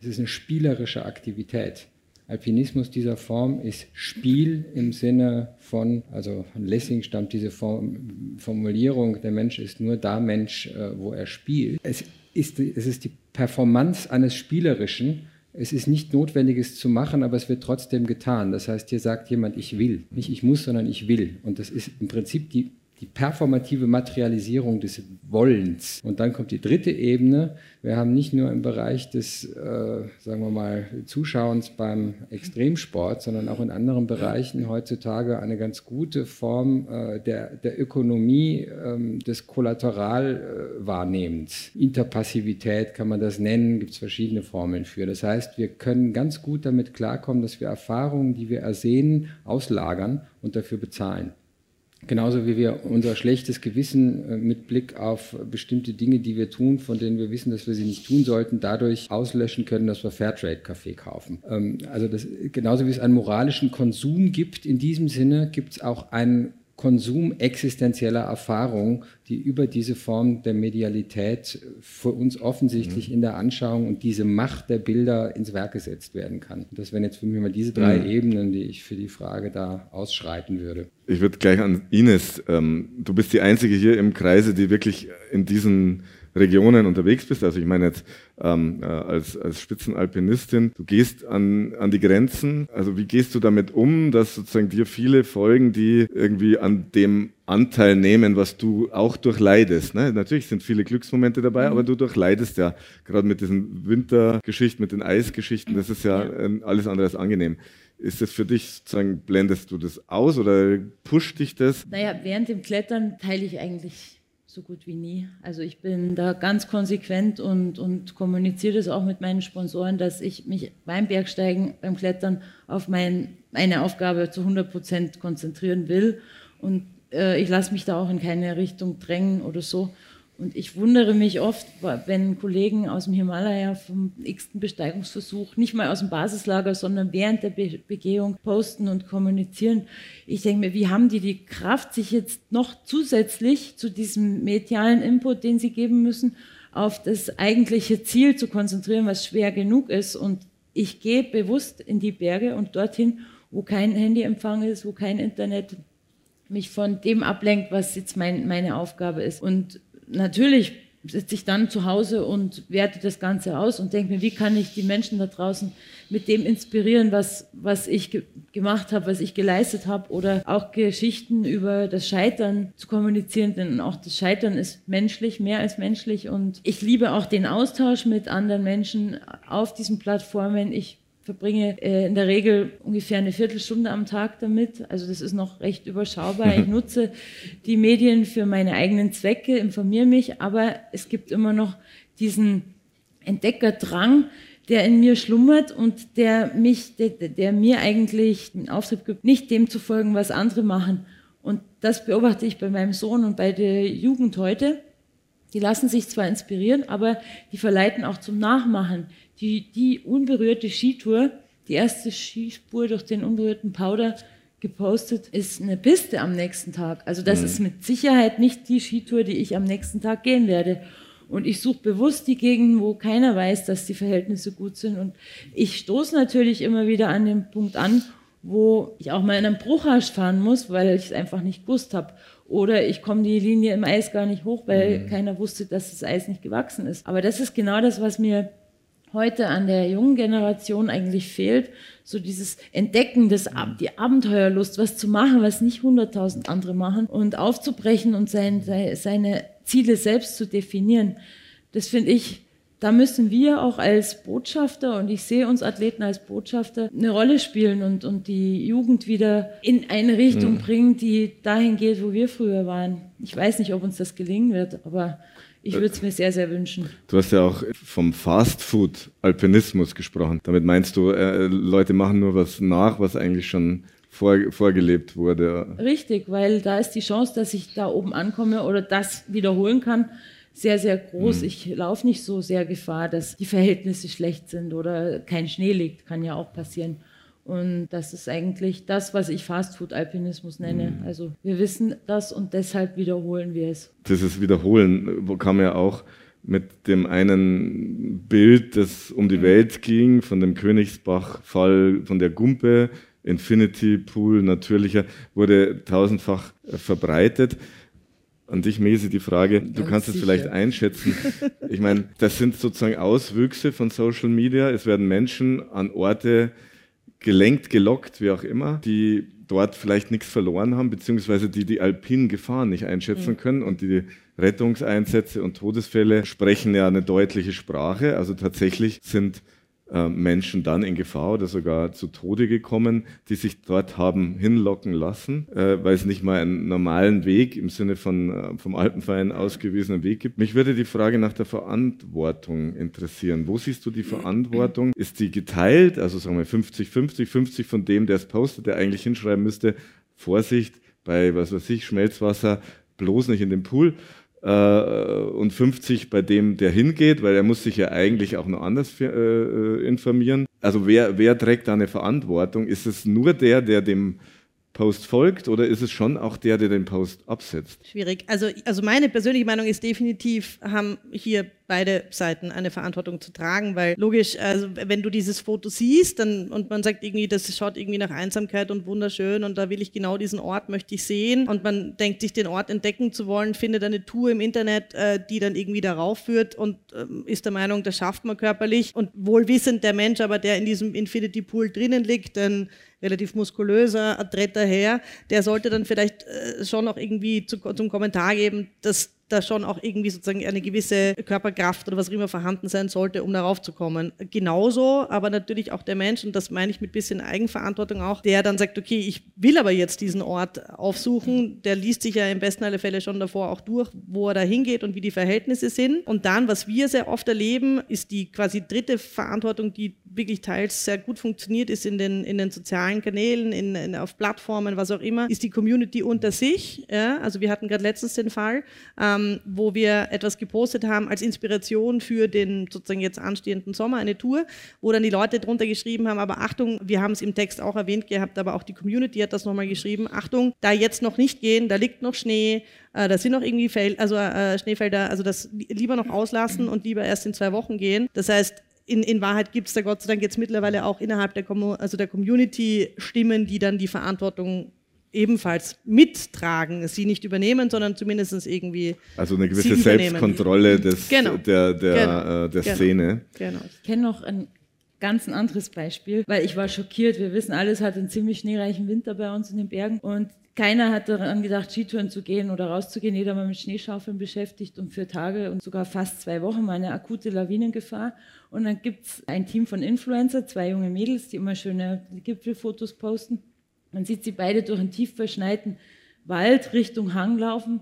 Es ist eine spielerische Aktivität. Alpinismus dieser Form ist Spiel im Sinne von, also von Lessing stammt diese Form, Formulierung, der Mensch ist nur da Mensch, äh, wo er spielt. Es ist, es ist die Performance eines Spielerischen. Es ist nicht notwendig, es zu machen, aber es wird trotzdem getan. Das heißt, hier sagt jemand, ich will. Nicht ich muss, sondern ich will. Und das ist im Prinzip die die performative Materialisierung des Wollens. Und dann kommt die dritte Ebene. Wir haben nicht nur im Bereich des, äh, sagen wir mal, Zuschauens beim Extremsport, sondern auch in anderen Bereichen heutzutage eine ganz gute Form äh, der, der Ökonomie äh, des Kollateralwahrnehmens. Interpassivität kann man das nennen, gibt es verschiedene Formeln für. Das heißt, wir können ganz gut damit klarkommen, dass wir Erfahrungen, die wir ersehen, auslagern und dafür bezahlen. Genauso wie wir unser schlechtes Gewissen äh, mit Blick auf bestimmte Dinge, die wir tun, von denen wir wissen, dass wir sie nicht tun sollten, dadurch auslöschen können, dass wir Fairtrade-Kaffee kaufen. Ähm, also das, genauso wie es einen moralischen Konsum gibt, in diesem Sinne gibt es auch einen Konsum existenzieller Erfahrung, die über diese Form der Medialität für uns offensichtlich mhm. in der Anschauung und diese Macht der Bilder ins Werk gesetzt werden kann. Das wären jetzt für mich mal diese drei mhm. Ebenen, die ich für die Frage da ausschreiten würde. Ich würde gleich an Ines, ähm, du bist die Einzige hier im Kreise, die wirklich in diesen Regionen unterwegs bist, also ich meine jetzt ähm, äh, als, als Spitzenalpinistin, du gehst an, an die Grenzen. Also wie gehst du damit um, dass sozusagen dir viele folgen, die irgendwie an dem Anteil nehmen, was du auch durchleidest. Ne? Natürlich sind viele Glücksmomente dabei, mhm. aber du durchleidest ja gerade mit diesen Wintergeschichten, mit den Eisgeschichten, das ist ja, ja. alles andere als angenehm. Ist das für dich sozusagen, blendest du das aus oder pusht dich das? Naja, während dem Klettern teile ich eigentlich so gut wie nie. Also ich bin da ganz konsequent und, und kommuniziere das auch mit meinen Sponsoren, dass ich mich beim Bergsteigen, beim Klettern auf mein, meine Aufgabe zu 100 Prozent konzentrieren will. Und äh, ich lasse mich da auch in keine Richtung drängen oder so. Und ich wundere mich oft, wenn Kollegen aus dem Himalaya vom x-ten Besteigungsversuch, nicht mal aus dem Basislager, sondern während der Be Begehung posten und kommunizieren. Ich denke mir, wie haben die die Kraft, sich jetzt noch zusätzlich zu diesem medialen Input, den sie geben müssen, auf das eigentliche Ziel zu konzentrieren, was schwer genug ist. Und ich gehe bewusst in die Berge und dorthin, wo kein Handyempfang ist, wo kein Internet mich von dem ablenkt, was jetzt mein, meine Aufgabe ist. Und natürlich sitze ich dann zu Hause und werte das Ganze aus und denke mir, wie kann ich die Menschen da draußen mit dem inspirieren, was, was ich ge gemacht habe, was ich geleistet habe oder auch Geschichten über das Scheitern zu kommunizieren, denn auch das Scheitern ist menschlich, mehr als menschlich und ich liebe auch den Austausch mit anderen Menschen auf diesen Plattformen. Ich verbringe äh, in der Regel ungefähr eine Viertelstunde am Tag damit. Also das ist noch recht überschaubar. Ich nutze die Medien für meine eigenen Zwecke, informiere mich, aber es gibt immer noch diesen Entdeckerdrang, der in mir schlummert und der mich, der, der mir eigentlich den Auftrieb gibt, nicht dem zu folgen, was andere machen. Und das beobachte ich bei meinem Sohn und bei der Jugend heute. Die lassen sich zwar inspirieren, aber die verleiten auch zum Nachmachen die, die unberührte Skitour, die erste Skispur durch den unberührten Powder gepostet, ist eine Piste am nächsten Tag. Also das mhm. ist mit Sicherheit nicht die Skitour, die ich am nächsten Tag gehen werde. Und ich suche bewusst die Gegenden, wo keiner weiß, dass die Verhältnisse gut sind. Und ich stoße natürlich immer wieder an den Punkt an, wo ich auch mal in einem Bruchhasch fahren muss, weil ich es einfach nicht gewusst habe. Oder ich komme die Linie im Eis gar nicht hoch, weil mhm. keiner wusste, dass das Eis nicht gewachsen ist. Aber das ist genau das, was mir heute an der jungen Generation eigentlich fehlt, so dieses Entdecken, des, die Abenteuerlust, was zu machen, was nicht hunderttausend andere machen und aufzubrechen und sein, seine Ziele selbst zu definieren. Das finde ich, da müssen wir auch als Botschafter, und ich sehe uns Athleten als Botschafter, eine Rolle spielen und, und die Jugend wieder in eine Richtung mhm. bringen, die dahin geht, wo wir früher waren. Ich weiß nicht, ob uns das gelingen wird, aber ich würde es mir sehr, sehr wünschen. Du hast ja auch vom Fast-Food-Alpinismus gesprochen. Damit meinst du, äh, Leute machen nur was nach, was eigentlich schon vor, vorgelebt wurde. Richtig, weil da ist die Chance, dass ich da oben ankomme oder das wiederholen kann, sehr, sehr groß. Mhm. Ich laufe nicht so sehr Gefahr, dass die Verhältnisse schlecht sind oder kein Schnee liegt, kann ja auch passieren. Und das ist eigentlich das, was ich Fastfood-Alpinismus nenne. Mhm. Also wir wissen das und deshalb wiederholen wir es. Dieses Wiederholen kam ja auch mit dem einen Bild, das um die mhm. Welt ging, von dem Königsbach-Fall, von der Gumpe, Infinity Pool, natürlicher, wurde tausendfach verbreitet. An dich, Mesi, die Frage, du Ganz kannst sicher. es vielleicht einschätzen. Ich meine, das sind sozusagen Auswüchse von Social Media. Es werden Menschen an Orte gelenkt, gelockt, wie auch immer, die dort vielleicht nichts verloren haben, beziehungsweise die die alpinen Gefahren nicht einschätzen mhm. können und die Rettungseinsätze und Todesfälle sprechen ja eine deutliche Sprache. Also tatsächlich sind Menschen dann in Gefahr oder sogar zu Tode gekommen, die sich dort haben hinlocken lassen, äh, weil es nicht mal einen normalen Weg im Sinne von äh, vom Alpenverein ausgewiesenen Weg gibt. Mich würde die Frage nach der Verantwortung interessieren. Wo siehst du die Verantwortung? Ist die geteilt? Also sagen wir 50, 50, 50 von dem, der es postet, der eigentlich hinschreiben müsste, Vorsicht bei, was weiß ich, Schmelzwasser, bloß nicht in den Pool äh, und 50 bei dem, der hingeht, weil er muss sich ja eigentlich auch noch anders äh, äh, informieren. Also wer, wer trägt da eine Verantwortung? Ist es nur der, der dem Post folgt oder ist es schon auch der, der den Post absetzt? Schwierig. Also, also meine persönliche Meinung ist definitiv, haben hier beide Seiten eine Verantwortung zu tragen, weil logisch, also wenn du dieses Foto siehst dann, und man sagt irgendwie, das schaut irgendwie nach Einsamkeit und wunderschön und da will ich genau diesen Ort, möchte ich sehen und man denkt sich, den Ort entdecken zu wollen, findet eine Tour im Internet, äh, die dann irgendwie darauf führt und ähm, ist der Meinung, das schafft man körperlich und wohlwissend der Mensch aber, der in diesem Infinity Pool drinnen liegt, dann relativ muskulöser, adretter Herr, der sollte dann vielleicht äh, schon auch irgendwie zu, zum Kommentar geben, dass da schon auch irgendwie sozusagen eine gewisse Körperkraft oder was auch immer vorhanden sein sollte, um darauf zu kommen. Genauso, aber natürlich auch der Mensch, und das meine ich mit bisschen Eigenverantwortung auch, der dann sagt, okay, ich will aber jetzt diesen Ort aufsuchen, der liest sich ja im besten aller Fälle schon davor auch durch, wo er da hingeht und wie die Verhältnisse sind. Und dann, was wir sehr oft erleben, ist die quasi dritte Verantwortung, die wirklich teils sehr gut funktioniert, ist in den, in den sozialen Kanälen, in, in, auf Plattformen, was auch immer, ist die Community unter sich. Ja? Also wir hatten gerade letztens den Fall, ähm, wo wir etwas gepostet haben als Inspiration für den sozusagen jetzt anstehenden Sommer, eine Tour, wo dann die Leute drunter geschrieben haben, aber Achtung, wir haben es im Text auch erwähnt gehabt, aber auch die Community hat das nochmal geschrieben, Achtung, da jetzt noch nicht gehen, da liegt noch Schnee, äh, da sind noch irgendwie Fel also, äh, Schneefelder, also das lieber noch auslassen und lieber erst in zwei Wochen gehen. Das heißt, in, in Wahrheit gibt es da Gott sei Dank jetzt mittlerweile auch innerhalb der, also der Community Stimmen, die dann die Verantwortung ebenfalls mittragen, sie nicht übernehmen, sondern zumindest irgendwie. Also eine gewisse Selbstkontrolle des, genau. der, der, genau. äh, der genau. Szene. Genau. Ich kenne noch ein ganz ein anderes Beispiel, weil ich war schockiert. Wir wissen alles, hat einen ziemlich schneereichen Winter bei uns in den Bergen und keiner hat daran gedacht, Skitouren zu gehen oder rauszugehen. Jeder war mit Schneeschaufeln beschäftigt und für Tage und sogar fast zwei Wochen war eine akute Lawinengefahr. Und dann gibt es ein Team von Influencer, zwei junge Mädels, die immer schöne Gipfelfotos posten. Man sieht sie beide durch einen tief verschneiten Wald Richtung Hang laufen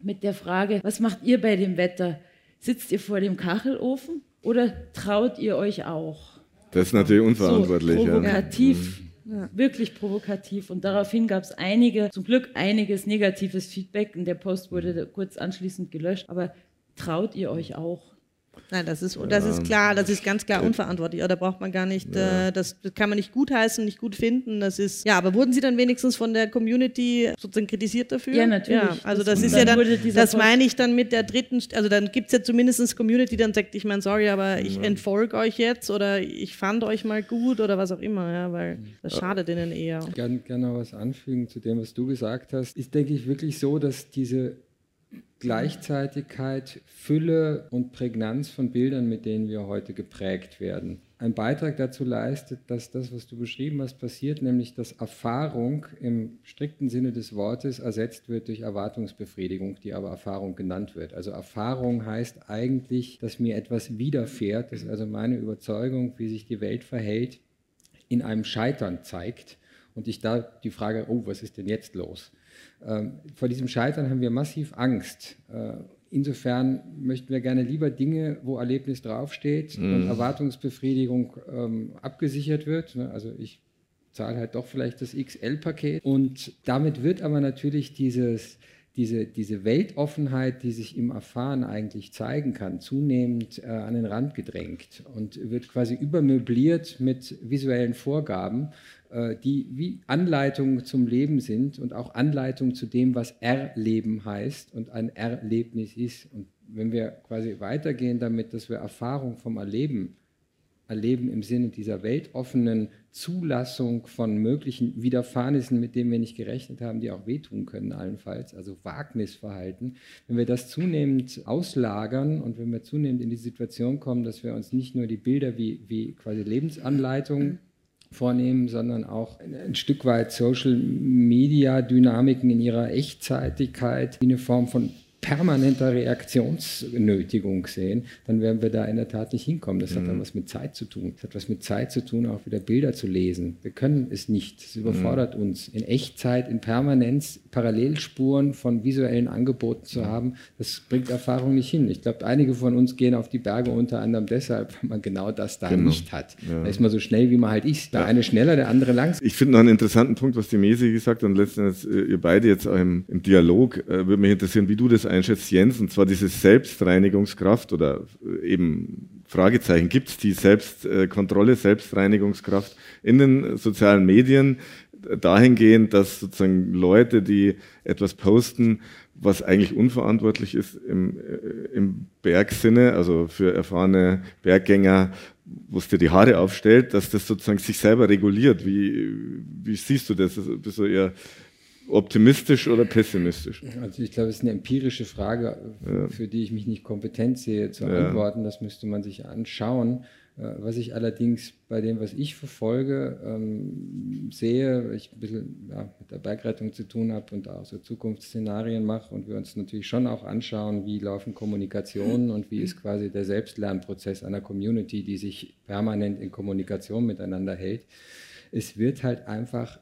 mit der Frage, was macht ihr bei dem Wetter? Sitzt ihr vor dem Kachelofen oder traut ihr euch auch? Das ist natürlich unverantwortlich. So provokativ. Ja. Ja. Wirklich provokativ. Und daraufhin gab es einige, zum Glück einiges negatives Feedback. Und der Post wurde kurz anschließend gelöscht. Aber traut ihr euch auch? Nein, das ist, das ist klar, das ist ganz klar unverantwortlich. Da braucht man gar nicht, ja. äh, das, kann man nicht gutheißen, nicht gut finden. Das ist, ja, aber wurden Sie dann wenigstens von der Community sozusagen kritisiert dafür? Ja, natürlich. Ja, also das, das ist ja dann, das meine ich dann mit der dritten, also dann gibt es ja zumindest Community, die dann sagt, ich meine, sorry, aber ich ja. entfolge euch jetzt oder ich fand euch mal gut oder was auch immer, ja, weil das schadet ihnen eher. Ich kann gerne noch was anfügen zu dem, was du gesagt hast. Ist, denke ich, wirklich so, dass diese Gleichzeitigkeit, Fülle und Prägnanz von Bildern, mit denen wir heute geprägt werden. Ein Beitrag dazu leistet, dass das, was du beschrieben hast, passiert, nämlich dass Erfahrung im strikten Sinne des Wortes ersetzt wird durch Erwartungsbefriedigung, die aber Erfahrung genannt wird. Also Erfahrung heißt eigentlich, dass mir etwas widerfährt, dass also meine Überzeugung, wie sich die Welt verhält, in einem Scheitern zeigt und ich da die Frage, oh, was ist denn jetzt los? Ähm, vor diesem Scheitern haben wir massiv Angst. Äh, insofern möchten wir gerne lieber Dinge, wo Erlebnis draufsteht mhm. und Erwartungsbefriedigung ähm, abgesichert wird. Ne? Also ich zahle halt doch vielleicht das XL-Paket. Und damit wird aber natürlich dieses, diese, diese Weltoffenheit, die sich im Erfahren eigentlich zeigen kann, zunehmend äh, an den Rand gedrängt und wird quasi übermöbliert mit visuellen Vorgaben, die wie Anleitungen zum Leben sind und auch Anleitungen zu dem, was Erleben heißt und ein Erlebnis ist. Und wenn wir quasi weitergehen damit, dass wir Erfahrung vom Erleben erleben im Sinne dieser weltoffenen Zulassung von möglichen Widerfahrnissen, mit denen wir nicht gerechnet haben, die auch wehtun können allenfalls, also Wagnisverhalten. Wenn wir das zunehmend auslagern und wenn wir zunehmend in die Situation kommen, dass wir uns nicht nur die Bilder wie, wie quasi Lebensanleitungen vornehmen, sondern auch ein Stück weit Social Media Dynamiken in ihrer Echtzeitigkeit, wie eine Form von permanenter Reaktionsnötigung sehen, dann werden wir da in der Tat nicht hinkommen. Das mhm. hat dann was mit Zeit zu tun. Das hat was mit Zeit zu tun, auch wieder Bilder zu lesen. Wir können es nicht. Es überfordert mhm. uns. In Echtzeit, in Permanenz Parallelspuren von visuellen Angeboten zu haben, das bringt Erfahrung nicht hin. Ich glaube, einige von uns gehen auf die Berge unter anderem deshalb, weil man genau das da genau. nicht hat. Ja. Da ist man so schnell, wie man halt ist. Der ja. eine schneller, der andere langsam. Ich finde noch einen interessanten Punkt, was die Mesi gesagt hat und letztendlich äh, ihr beide jetzt auch im, im Dialog, äh, würde mich interessieren, wie du das einschätzt, Jens, und zwar diese Selbstreinigungskraft oder äh, eben Fragezeichen, gibt es die Selbstkontrolle, Selbstreinigungskraft in den sozialen Medien? Dahingehend, dass sozusagen Leute, die etwas posten, was eigentlich unverantwortlich ist im, äh, im Bergsinne, also für erfahrene Berggänger, wo es dir die Haare aufstellt, dass das sozusagen sich selber reguliert. Wie, wie siehst du das? Bist du eher optimistisch oder pessimistisch? Also ich glaube, es ist eine empirische Frage, ja. für die ich mich nicht kompetent sehe zu ja. antworten. Das müsste man sich anschauen. Äh, was ich allerdings bei dem, was ich verfolge, ähm, sehe, weil ich ein bisschen ja, mit der Bergrettung zu tun habe und auch so Zukunftsszenarien mache und wir uns natürlich schon auch anschauen, wie laufen Kommunikationen und wie ist quasi der Selbstlernprozess einer Community, die sich permanent in Kommunikation miteinander hält. Es wird halt einfach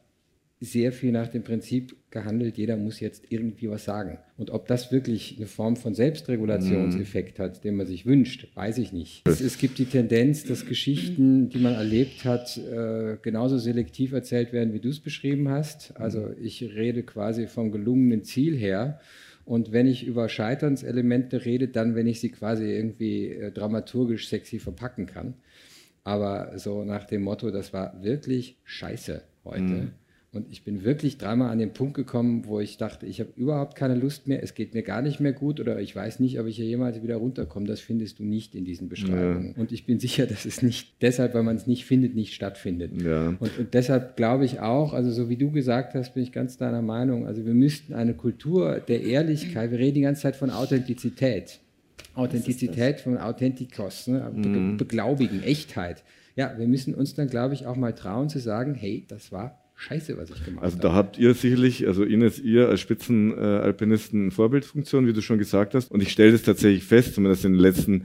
sehr viel nach dem Prinzip gehandelt, jeder muss jetzt irgendwie was sagen. Und ob das wirklich eine Form von Selbstregulationseffekt mm. hat, den man sich wünscht, weiß ich nicht. Es, es, gibt die Tendenz, dass Geschichten, die man erlebt hat, äh, genauso selektiv erzählt werden, wie du es beschrieben hast. Also ich rede quasi vom gelungenen Ziel her. Und wenn ich über Scheiternselemente rede, dann, wenn ich sie quasi irgendwie äh, dramaturgisch sexy verpacken kann. Aber so nach dem Motto, das war wirklich scheiße heute. Mm und ich bin wirklich dreimal an den Punkt gekommen, wo ich dachte, ich habe überhaupt keine Lust mehr, es geht mir gar nicht mehr gut oder ich weiß nicht, ob ich hier jemals wieder runterkomme. Das findest du nicht in diesen Beschreibungen. Ja. Und ich bin sicher, dass es nicht deshalb, weil man es nicht findet, nicht stattfindet. Ja. Und, und deshalb glaube ich auch, also so wie du gesagt hast, bin ich ganz deiner Meinung, also wir müssten eine Kultur der Ehrlichkeit, wir reden die ganze Zeit von Authentizität. Authentizität von Authentikos, ne? mhm. Beglaubigen, Echtheit. Ja, wir müssen uns dann, glaube ich, auch mal trauen zu sagen, hey, das war scheiße, was ich gemacht habe. Also da habt ihr sicherlich, also Ines, ihr als Spitzenalpinisten äh, Vorbildfunktion, wie du schon gesagt hast. Und ich stelle das tatsächlich fest, zumindest in den letzten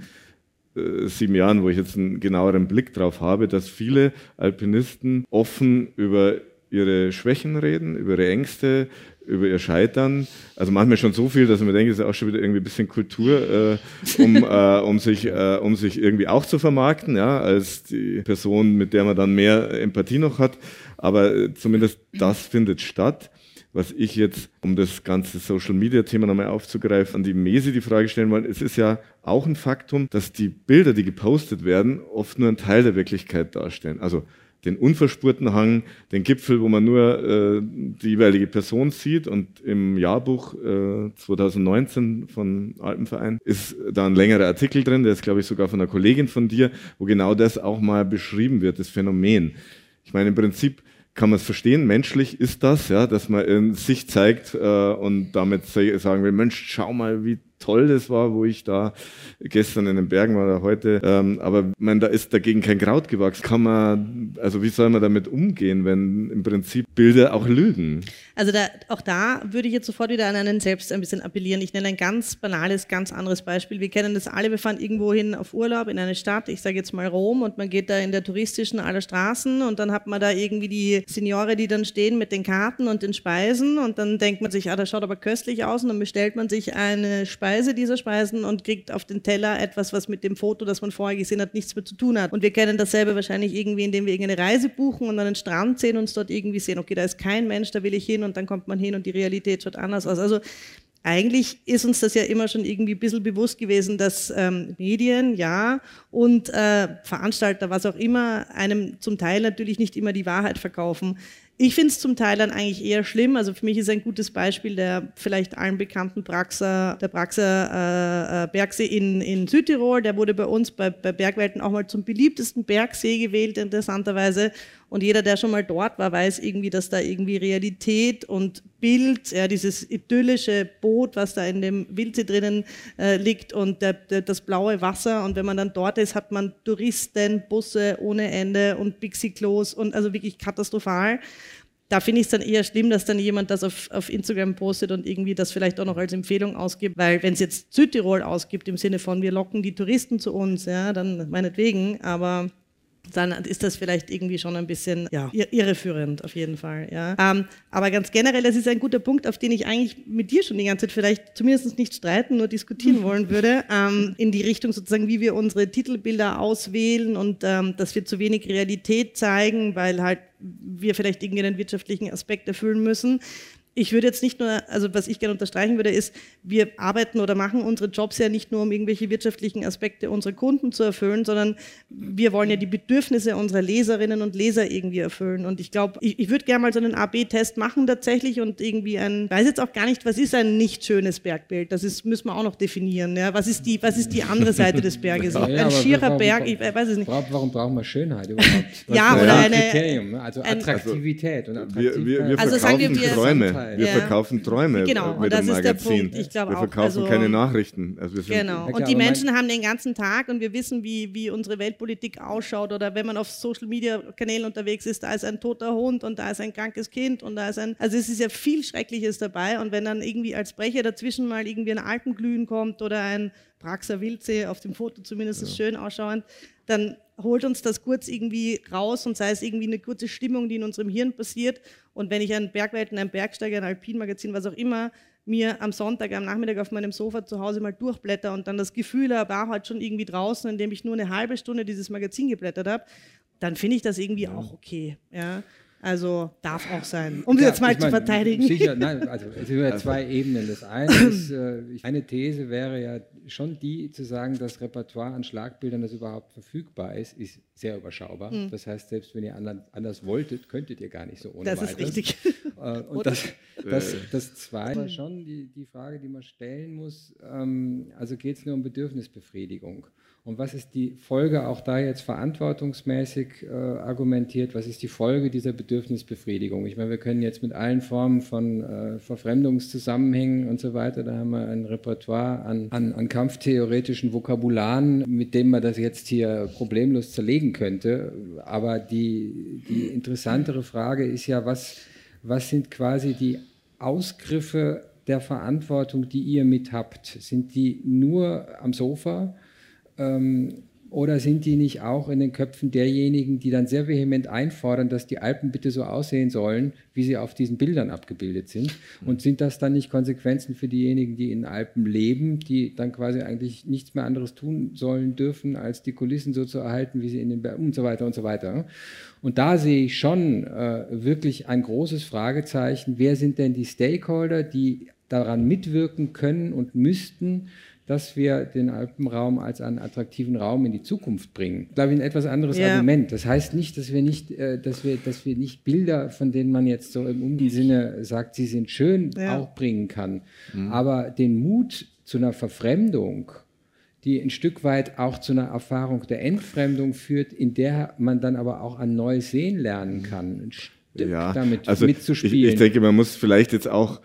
äh, sieben Jahren, wo ich jetzt einen genaueren Blick drauf habe, dass viele Alpinisten offen über ihre Schwächen reden, über ihre Ängste, über ihr Scheitern. Also manchmal schon so viel, dass man denkt, es ist auch schon wieder irgendwie ein bisschen Kultur, äh, um, äh, um, sich, äh, um sich irgendwie auch zu vermarkten, ja, als die Person, mit der man dann mehr Empathie noch hat. Aber äh, zumindest das findet statt. Was ich jetzt, um das ganze Social-Media-Thema nochmal aufzugreifen, an die Mesi die Frage stellen wollte, es ist ja auch ein Faktum, dass die Bilder, die gepostet werden, oft nur einen Teil der Wirklichkeit darstellen. Also den unverspurten Hang, den Gipfel, wo man nur äh, die jeweilige Person sieht. Und im Jahrbuch äh, 2019 von Alpenverein ist da ein längerer Artikel drin, der ist, glaube ich, sogar von einer Kollegin von dir, wo genau das auch mal beschrieben wird, das Phänomen. Ich meine, im Prinzip kann man es verstehen, menschlich ist das, ja, dass man in sich zeigt äh, und damit sagen will, Mensch, schau mal, wie toll das war, wo ich da gestern in den Bergen war oder heute. Ähm, aber man, da ist dagegen kein Kraut gewachsen. Kann man, also wie soll man damit umgehen, wenn im Prinzip Bilder auch lügen? Also da, auch da würde ich jetzt sofort wieder an einen selbst ein bisschen appellieren. Ich nenne ein ganz banales, ganz anderes Beispiel. Wir kennen das alle, wir fahren irgendwo hin auf Urlaub in eine Stadt, ich sage jetzt mal Rom, und man geht da in der touristischen aller Straßen und dann hat man da irgendwie die Signore, die dann stehen mit den Karten und den Speisen und dann denkt man sich, ah, das schaut aber köstlich aus und dann bestellt man sich eine Speise dieser Speisen und kriegt auf den Teller etwas, was mit dem Foto, das man vorher gesehen hat, nichts mehr zu tun hat. Und wir kennen dasselbe wahrscheinlich irgendwie, indem wir irgendeine Reise buchen und an den Strand sehen und uns dort irgendwie sehen, okay, da ist kein Mensch, da will ich hin und dann kommt man hin und die Realität schaut anders aus. Also eigentlich ist uns das ja immer schon irgendwie ein bisschen bewusst gewesen, dass ähm, Medien, ja, und äh, Veranstalter, was auch immer, einem zum Teil natürlich nicht immer die Wahrheit verkaufen. Ich finde es zum Teil dann eigentlich eher schlimm. Also für mich ist ein gutes Beispiel der vielleicht allen bekannten Praxer, der Praxer äh, äh, Bergsee in, in Südtirol. Der wurde bei uns bei, bei Bergwelten auch mal zum beliebtesten Bergsee gewählt, interessanterweise. Und jeder, der schon mal dort war, weiß irgendwie, dass da irgendwie Realität und Bild, ja, dieses idyllische Boot, was da in dem Wildsee drinnen äh, liegt und der, der, das blaue Wasser. Und wenn man dann dort ist, hat man Touristen, Busse ohne Ende und Bixi-Klos und also wirklich katastrophal. Da finde ich es dann eher schlimm, dass dann jemand das auf, auf Instagram postet und irgendwie das vielleicht auch noch als Empfehlung ausgibt, weil wenn es jetzt Südtirol ausgibt im Sinne von wir locken die Touristen zu uns, ja, dann meinetwegen, aber dann ist das vielleicht irgendwie schon ein bisschen ja, irreführend auf jeden Fall. Ja. Ähm, aber ganz generell, das ist ein guter Punkt, auf den ich eigentlich mit dir schon die ganze Zeit vielleicht zumindest nicht streiten, nur diskutieren wollen würde, ähm, in die Richtung sozusagen, wie wir unsere Titelbilder auswählen und ähm, dass wir zu wenig Realität zeigen, weil halt wir vielleicht irgendwie einen wirtschaftlichen Aspekt erfüllen müssen. Ich würde jetzt nicht nur, also was ich gerne unterstreichen würde, ist, wir arbeiten oder machen unsere Jobs ja nicht nur, um irgendwelche wirtschaftlichen Aspekte unserer Kunden zu erfüllen, sondern wir wollen ja die Bedürfnisse unserer Leserinnen und Leser irgendwie erfüllen. Und ich glaube, ich, ich würde gerne mal so einen AB-Test machen tatsächlich und irgendwie ein, weiß jetzt auch gar nicht, was ist ein nicht schönes Bergbild? Das ist, müssen wir auch noch definieren. Ja? Was, ist die, was ist die andere Seite des Berges? Ja, ein schierer Berg, ich weiß es nicht. Warum brauchen wir Schönheit überhaupt? ja, oder ein Kriterium, ne? also Attraktivität. Also, und Attraktivität. Wir, wir, wir also verkaufen wir, Träume. Wir ja. verkaufen Träume genau, mit dem Magazin. Ich wir verkaufen also, keine Nachrichten. Also genau. Und die Menschen haben den ganzen Tag und wir wissen, wie, wie unsere Weltpolitik ausschaut. Oder wenn man auf Social Media Kanälen unterwegs ist, da ist ein toter Hund und da ist ein krankes Kind und da ist ein. Also es ist ja viel Schreckliches dabei. Und wenn dann irgendwie als Brecher dazwischen mal irgendwie ein Alpenglühen kommt oder ein Praxer Wildsee, auf dem Foto zumindest ja. schön ausschauend, dann holt uns das kurz irgendwie raus und sei es irgendwie eine kurze Stimmung, die in unserem Hirn passiert. Und wenn ich ein Bergweiten, ein Bergsteiger, ein Alpinmagazin, was auch immer, mir am Sonntag, am Nachmittag auf meinem Sofa zu Hause mal durchblätter und dann das Gefühl habe, war heute schon irgendwie draußen, indem ich nur eine halbe Stunde dieses Magazin geblättert habe, dann finde ich das irgendwie ja. auch okay. Ja. Also darf auch sein, um ja, jetzt mal zu verteidigen. Sicher, nein, also es sind ja zwei Ebenen. Das eine ist, äh, eine These wäre ja schon die, zu sagen, das Repertoire an Schlagbildern, das überhaupt verfügbar ist, ist sehr überschaubar. Mhm. Das heißt, selbst wenn ihr anders wolltet, könntet ihr gar nicht so ohne Das weiteres. ist richtig. Äh, und das, das, das Zweite schon die, die Frage, die man stellen muss, ähm, also geht es nur um Bedürfnisbefriedigung. Und was ist die Folge, auch da jetzt verantwortungsmäßig äh, argumentiert, was ist die Folge dieser Bedürfnisbefriedigung? Ich meine, wir können jetzt mit allen Formen von äh, Verfremdungszusammenhängen und so weiter, da haben wir ein Repertoire an, an, an kampftheoretischen Vokabularen, mit dem man das jetzt hier problemlos zerlegen könnte. Aber die, die interessantere Frage ist ja, was, was sind quasi die Ausgriffe der Verantwortung, die ihr mit habt? Sind die nur am Sofa? Ähm, oder sind die nicht auch in den Köpfen derjenigen, die dann sehr vehement einfordern, dass die Alpen bitte so aussehen sollen, wie sie auf diesen Bildern abgebildet sind? Und sind das dann nicht Konsequenzen für diejenigen, die in den Alpen leben, die dann quasi eigentlich nichts mehr anderes tun sollen dürfen, als die Kulissen so zu erhalten, wie sie in den Bergen und so weiter und so weiter? Und da sehe ich schon äh, wirklich ein großes Fragezeichen. Wer sind denn die Stakeholder, die daran mitwirken können und müssten, dass wir den Alpenraum als einen attraktiven Raum in die Zukunft bringen. Glaube ich, ein etwas anderes ja. Argument. Das heißt nicht, dass wir nicht, äh, dass wir, dass wir nicht Bilder, von denen man jetzt so im Sinne sagt, sie sind schön, ja. auch bringen kann. Mhm. Aber den Mut zu einer Verfremdung, die ein Stück weit auch zu einer Erfahrung der Entfremdung führt, in der man dann aber auch ein neues Sehen lernen kann, ein Stück ja, damit also mitzuspielen. Ich, ich denke, man muss vielleicht jetzt auch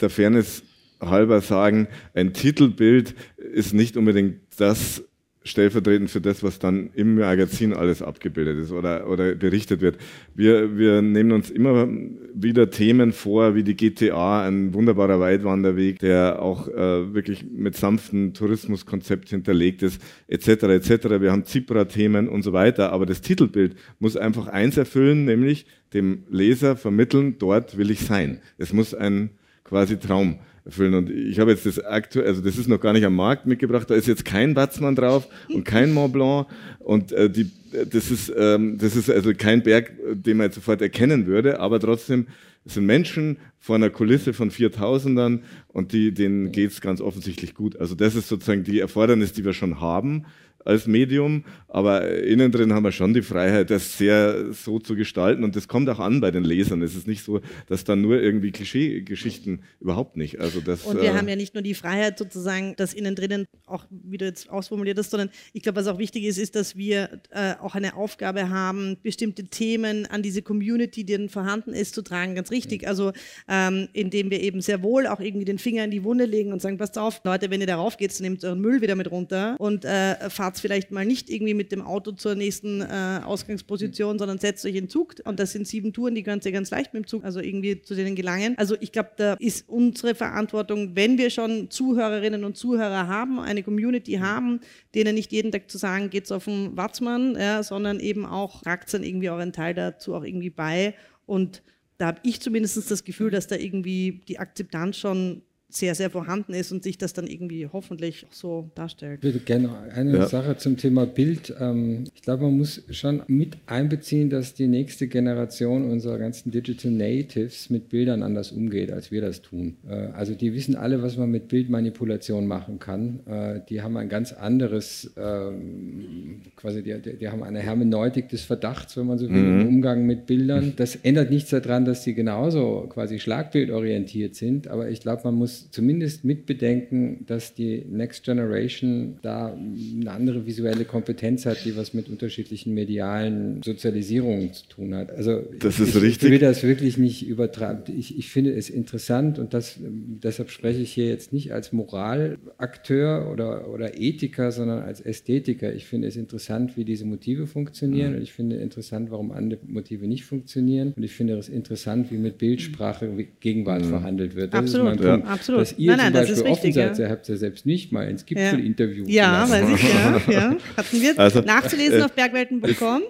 der Fairness halber sagen, ein Titelbild ist nicht unbedingt das stellvertretend für das, was dann im Magazin alles abgebildet ist oder, oder berichtet wird. Wir, wir nehmen uns immer wieder Themen vor, wie die GTA, ein wunderbarer Weitwanderweg, der auch äh, wirklich mit sanftem Tourismuskonzept hinterlegt ist, etc. etc. Wir haben Zipra-Themen und so weiter, aber das Titelbild muss einfach eins erfüllen, nämlich dem Leser vermitteln, dort will ich sein. Es muss ein quasi Traum erfüllen. Und ich habe jetzt das aktuell, also das ist noch gar nicht am Markt mitgebracht, da ist jetzt kein Watzmann drauf und kein Mont Blanc und äh, die, das ist, ähm, das ist also kein Berg, den man jetzt sofort erkennen würde, aber trotzdem es sind Menschen vor einer Kulisse von 4000ern und die, denen geht's ganz offensichtlich gut. Also das ist sozusagen die Erfordernis, die wir schon haben als Medium, aber innen drin haben wir schon die Freiheit, das sehr so zu gestalten und das kommt auch an bei den Lesern. Es ist nicht so, dass dann nur irgendwie Klischeegeschichten überhaupt nicht. Also das, und wir äh, haben ja nicht nur die Freiheit sozusagen, das innen drinnen auch, wie du jetzt ausformuliert hast, sondern ich glaube, was auch wichtig ist, ist, dass wir äh, auch eine Aufgabe haben, bestimmte Themen an diese Community, die dann vorhanden ist, zu tragen. Ganz richtig. Also ähm, indem wir eben sehr wohl auch irgendwie den Finger in die Wunde legen und sagen, passt auf, Leute, wenn ihr darauf geht, nehmt euren Müll wieder mit runter und äh, fahrt vielleicht mal nicht irgendwie mit dem Auto zur nächsten äh, Ausgangsposition, sondern setzt euch in Zug. Und das sind sieben Touren, die könnt ihr ganz leicht mit dem Zug, also irgendwie zu denen gelangen. Also ich glaube, da ist unsere Verantwortung, wenn wir schon Zuhörerinnen und Zuhörer haben, eine Community haben, denen nicht jeden Tag zu sagen, geht's auf den Watzmann, ja, sondern eben auch, tragt dann irgendwie euren Teil dazu auch irgendwie bei. Und da habe ich zumindest das Gefühl, dass da irgendwie die Akzeptanz schon sehr, sehr vorhanden ist und sich das dann irgendwie hoffentlich so darstellt. Ich würde gerne eine ja. Sache zum Thema Bild. Ähm, ich glaube, man muss schon mit einbeziehen, dass die nächste Generation unserer ganzen Digital Natives mit Bildern anders umgeht, als wir das tun. Äh, also die wissen alle, was man mit Bildmanipulation machen kann. Äh, die haben ein ganz anderes, ähm, quasi, die, die haben eine Hermeneutik des Verdachts, wenn man so will, mhm. im Umgang mit Bildern. Das ändert nichts daran, dass sie genauso quasi schlagbildorientiert sind, aber ich glaube, man muss zumindest mitbedenken, dass die Next Generation da eine andere visuelle Kompetenz hat, die was mit unterschiedlichen medialen Sozialisierungen zu tun hat. Also das ist ich, richtig. ich will das wirklich nicht übertreiben. Ich, ich finde es interessant und das, deshalb spreche ich hier jetzt nicht als Moralakteur oder, oder Ethiker, sondern als Ästhetiker. Ich finde es interessant, wie diese Motive funktionieren mhm. und ich finde interessant, warum andere Motive nicht funktionieren und ich finde es interessant, wie mit Bildsprache Gegenwart mhm. verhandelt wird. Das absolut, ja. absolut. Dass ihr nein, nein, zum Beispiel offen richtig, seid, ja. ihr habt ja selbst nicht mal ins Gipfelinterview Ja, weiß ich, ja, ja. Hatten wir also, nachzulesen äh, auf bergwelten.com.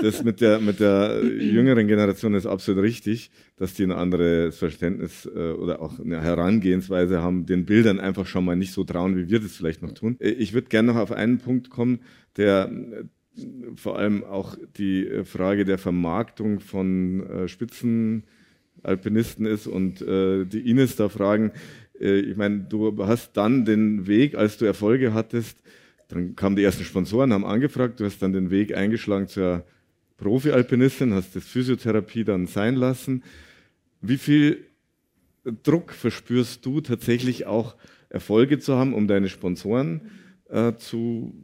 Das mit der, mit der jüngeren Generation ist absolut richtig, dass die ein anderes Verständnis äh, oder auch eine Herangehensweise haben, den Bildern einfach schon mal nicht so trauen, wie wir das vielleicht noch tun. Äh, ich würde gerne noch auf einen Punkt kommen, der äh, vor allem auch die Frage der Vermarktung von äh, Spitzen Alpinisten ist und äh, die Ines da fragen, äh, ich meine, du hast dann den Weg, als du Erfolge hattest, dann kamen die ersten Sponsoren, haben angefragt, du hast dann den Weg eingeschlagen zur Profi-Alpinistin, hast das Physiotherapie dann sein lassen. Wie viel Druck verspürst du tatsächlich auch Erfolge zu haben, um deine Sponsoren äh, zu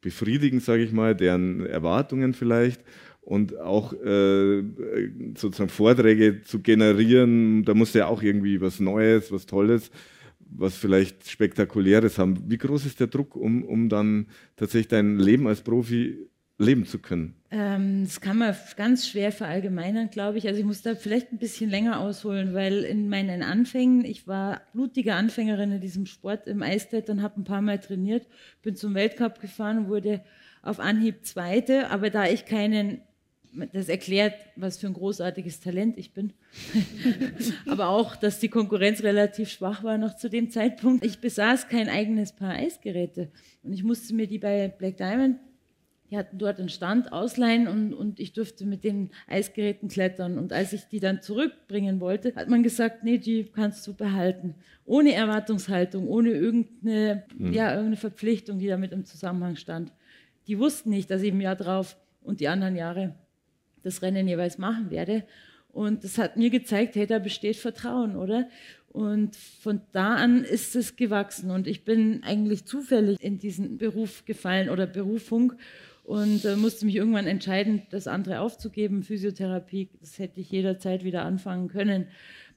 befriedigen, sage ich mal, deren Erwartungen vielleicht? Und auch äh, sozusagen Vorträge zu generieren, da muss ja auch irgendwie was Neues, was Tolles, was vielleicht Spektakuläres haben. Wie groß ist der Druck, um, um dann tatsächlich dein Leben als Profi leben zu können? Ähm, das kann man ganz schwer verallgemeinern, glaube ich. Also ich muss da vielleicht ein bisschen länger ausholen, weil in meinen Anfängen, ich war blutige Anfängerin in diesem Sport im Eisteddon, habe ein paar Mal trainiert, bin zum Weltcup gefahren, wurde auf Anhieb Zweite, aber da ich keinen das erklärt, was für ein großartiges Talent ich bin. Aber auch, dass die Konkurrenz relativ schwach war noch zu dem Zeitpunkt. Ich besaß kein eigenes Paar Eisgeräte und ich musste mir die bei Black Diamond, die hatten dort einen Stand, ausleihen und, und ich durfte mit den Eisgeräten klettern. Und als ich die dann zurückbringen wollte, hat man gesagt, nee, die kannst du behalten. Ohne Erwartungshaltung, ohne irgendeine, mhm. ja, irgendeine Verpflichtung, die damit im Zusammenhang stand. Die wussten nicht, dass ich im Jahr drauf und die anderen Jahre das Rennen jeweils machen werde. Und das hat mir gezeigt, hey, da besteht Vertrauen, oder? Und von da an ist es gewachsen. Und ich bin eigentlich zufällig in diesen Beruf gefallen oder Berufung und äh, musste mich irgendwann entscheiden, das andere aufzugeben. Physiotherapie, das hätte ich jederzeit wieder anfangen können.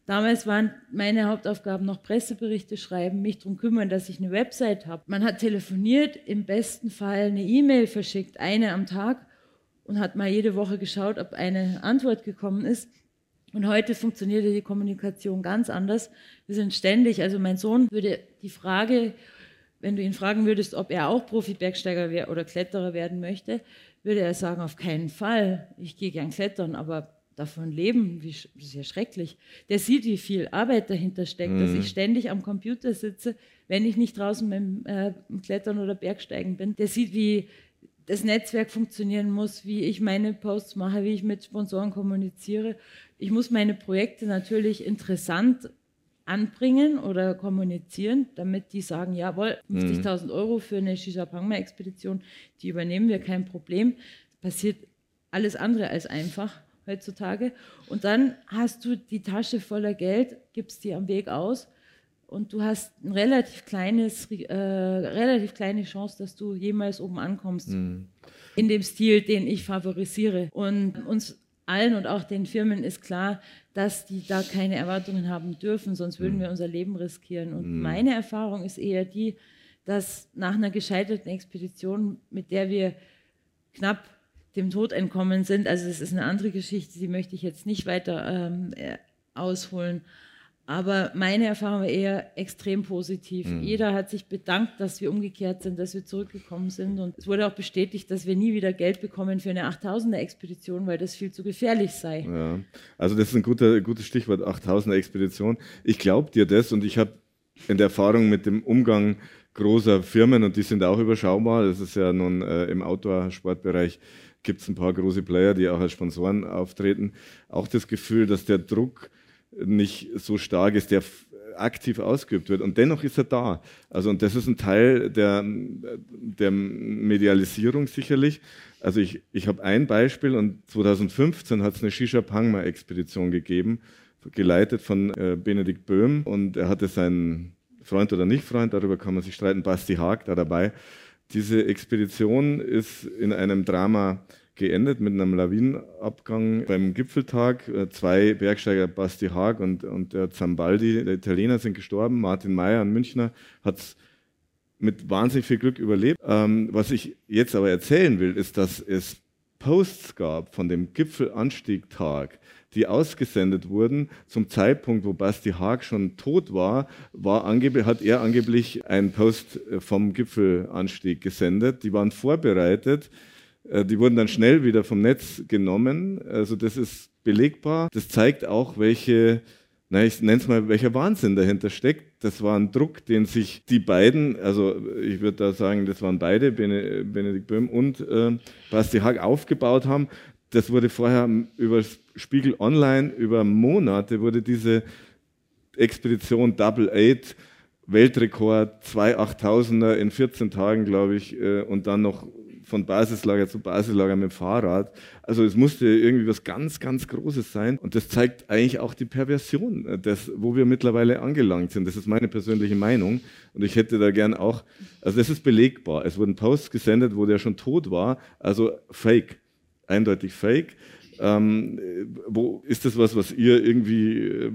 Damals waren meine Hauptaufgaben noch Presseberichte schreiben, mich darum kümmern, dass ich eine Website habe. Man hat telefoniert, im besten Fall eine E-Mail verschickt, eine am Tag und hat mal jede Woche geschaut, ob eine Antwort gekommen ist. Und heute funktioniert die Kommunikation ganz anders. Wir sind ständig, also mein Sohn würde die Frage, wenn du ihn fragen würdest, ob er auch Profi-Bergsteiger oder Kletterer werden möchte, würde er sagen, auf keinen Fall. Ich gehe gern klettern, aber davon leben, wie, das ist ja schrecklich. Der sieht, wie viel Arbeit dahinter steckt, mhm. dass ich ständig am Computer sitze, wenn ich nicht draußen mit äh, Klettern oder Bergsteigen bin. Der sieht, wie das Netzwerk funktionieren muss, wie ich meine Posts mache, wie ich mit Sponsoren kommuniziere. Ich muss meine Projekte natürlich interessant anbringen oder kommunizieren, damit die sagen, jawohl, 50.000 mhm. Euro für eine Shisha-Pangma-Expedition, die übernehmen wir, kein Problem. Passiert alles andere als einfach heutzutage. Und dann hast du die Tasche voller Geld, gibst die am Weg aus und du hast ein relativ kleines, äh, relativ kleine Chance, dass du jemals oben ankommst. Mhm. In dem Stil, den ich favorisiere. Und uns allen und auch den Firmen ist klar, dass die da keine Erwartungen haben dürfen, sonst würden mhm. wir unser Leben riskieren. Und mhm. meine Erfahrung ist eher die, dass nach einer gescheiterten Expedition, mit der wir knapp dem Tod entkommen sind, also das ist eine andere Geschichte, die möchte ich jetzt nicht weiter ähm, äh, ausholen, Aber meine Erfahrung war eher extrem positiv. Mhm. Jeder hat sich bedankt, dass wir umgekehrt sind, dass wir zurückgekommen sind. Und es wurde auch bestätigt, dass wir nie wieder Geld bekommen für eine 8000er-Expedition, weil das viel zu gefährlich sei. Ja. Also das ist ein guter, gutes Stichwort, 8000er-Expedition. Ich glaube dir das und ich habe in der Erfahrung mit dem Umgang großer Firmen und die sind auch überschaubar. Das ist ja nun äh, im Outdoor-Sportbereich gibt es ein paar große Player, die auch als Sponsoren auftreten. Auch das Gefühl, dass der Druck nicht so stark ist, der aktiv ausgeübt wird. Und dennoch ist er da. Also, und das ist ein Teil der, der Medialisierung sicherlich. Also ich, ich habe ein Beispiel und 2015 hat es eine Shisha Pangma Expedition gegeben, geleitet von äh, Benedikt Böhm und er hatte seinen Freund oder Nicht-Freund, darüber kann man sich streiten, Basti Haag da dabei. Diese Expedition ist in einem Drama geendet mit einem Lawinenabgang beim Gipfeltag. Äh, zwei Bergsteiger, Basti Haag und, und der Zambaldi, der Italiener, sind gestorben. Martin Mayer, ein Münchner, hat es mit wahnsinnig viel Glück überlebt. Ähm, was ich jetzt aber erzählen will, ist, dass es Posts gab von dem Gipfelanstiegtag, die ausgesendet wurden zum Zeitpunkt, wo Basti Haag schon tot war, war hat er angeblich einen Post äh, vom Gipfelanstieg gesendet. Die waren vorbereitet die wurden dann schnell wieder vom Netz genommen. Also das ist belegbar. Das zeigt auch, welche, na, ich nenne es mal, welcher Wahnsinn dahinter steckt. Das war ein Druck, den sich die beiden, also ich würde da sagen, das waren beide, Benedikt Böhm und äh, Basti Haag, aufgebaut haben. Das wurde vorher über Spiegel Online, über Monate wurde diese Expedition Double Eight Weltrekord, zwei 8000er in 14 Tagen, glaube ich, äh, und dann noch von Basislager zu Basislager mit dem Fahrrad. Also es musste irgendwie was ganz, ganz Großes sein. Und das zeigt eigentlich auch die Perversion, äh, des, wo wir mittlerweile angelangt sind. Das ist meine persönliche Meinung. Und ich hätte da gern auch, also das ist belegbar. Es wurden Posts gesendet, wo der schon tot war. Also fake, eindeutig fake. Ähm, wo ist das was, was ihr irgendwie äh,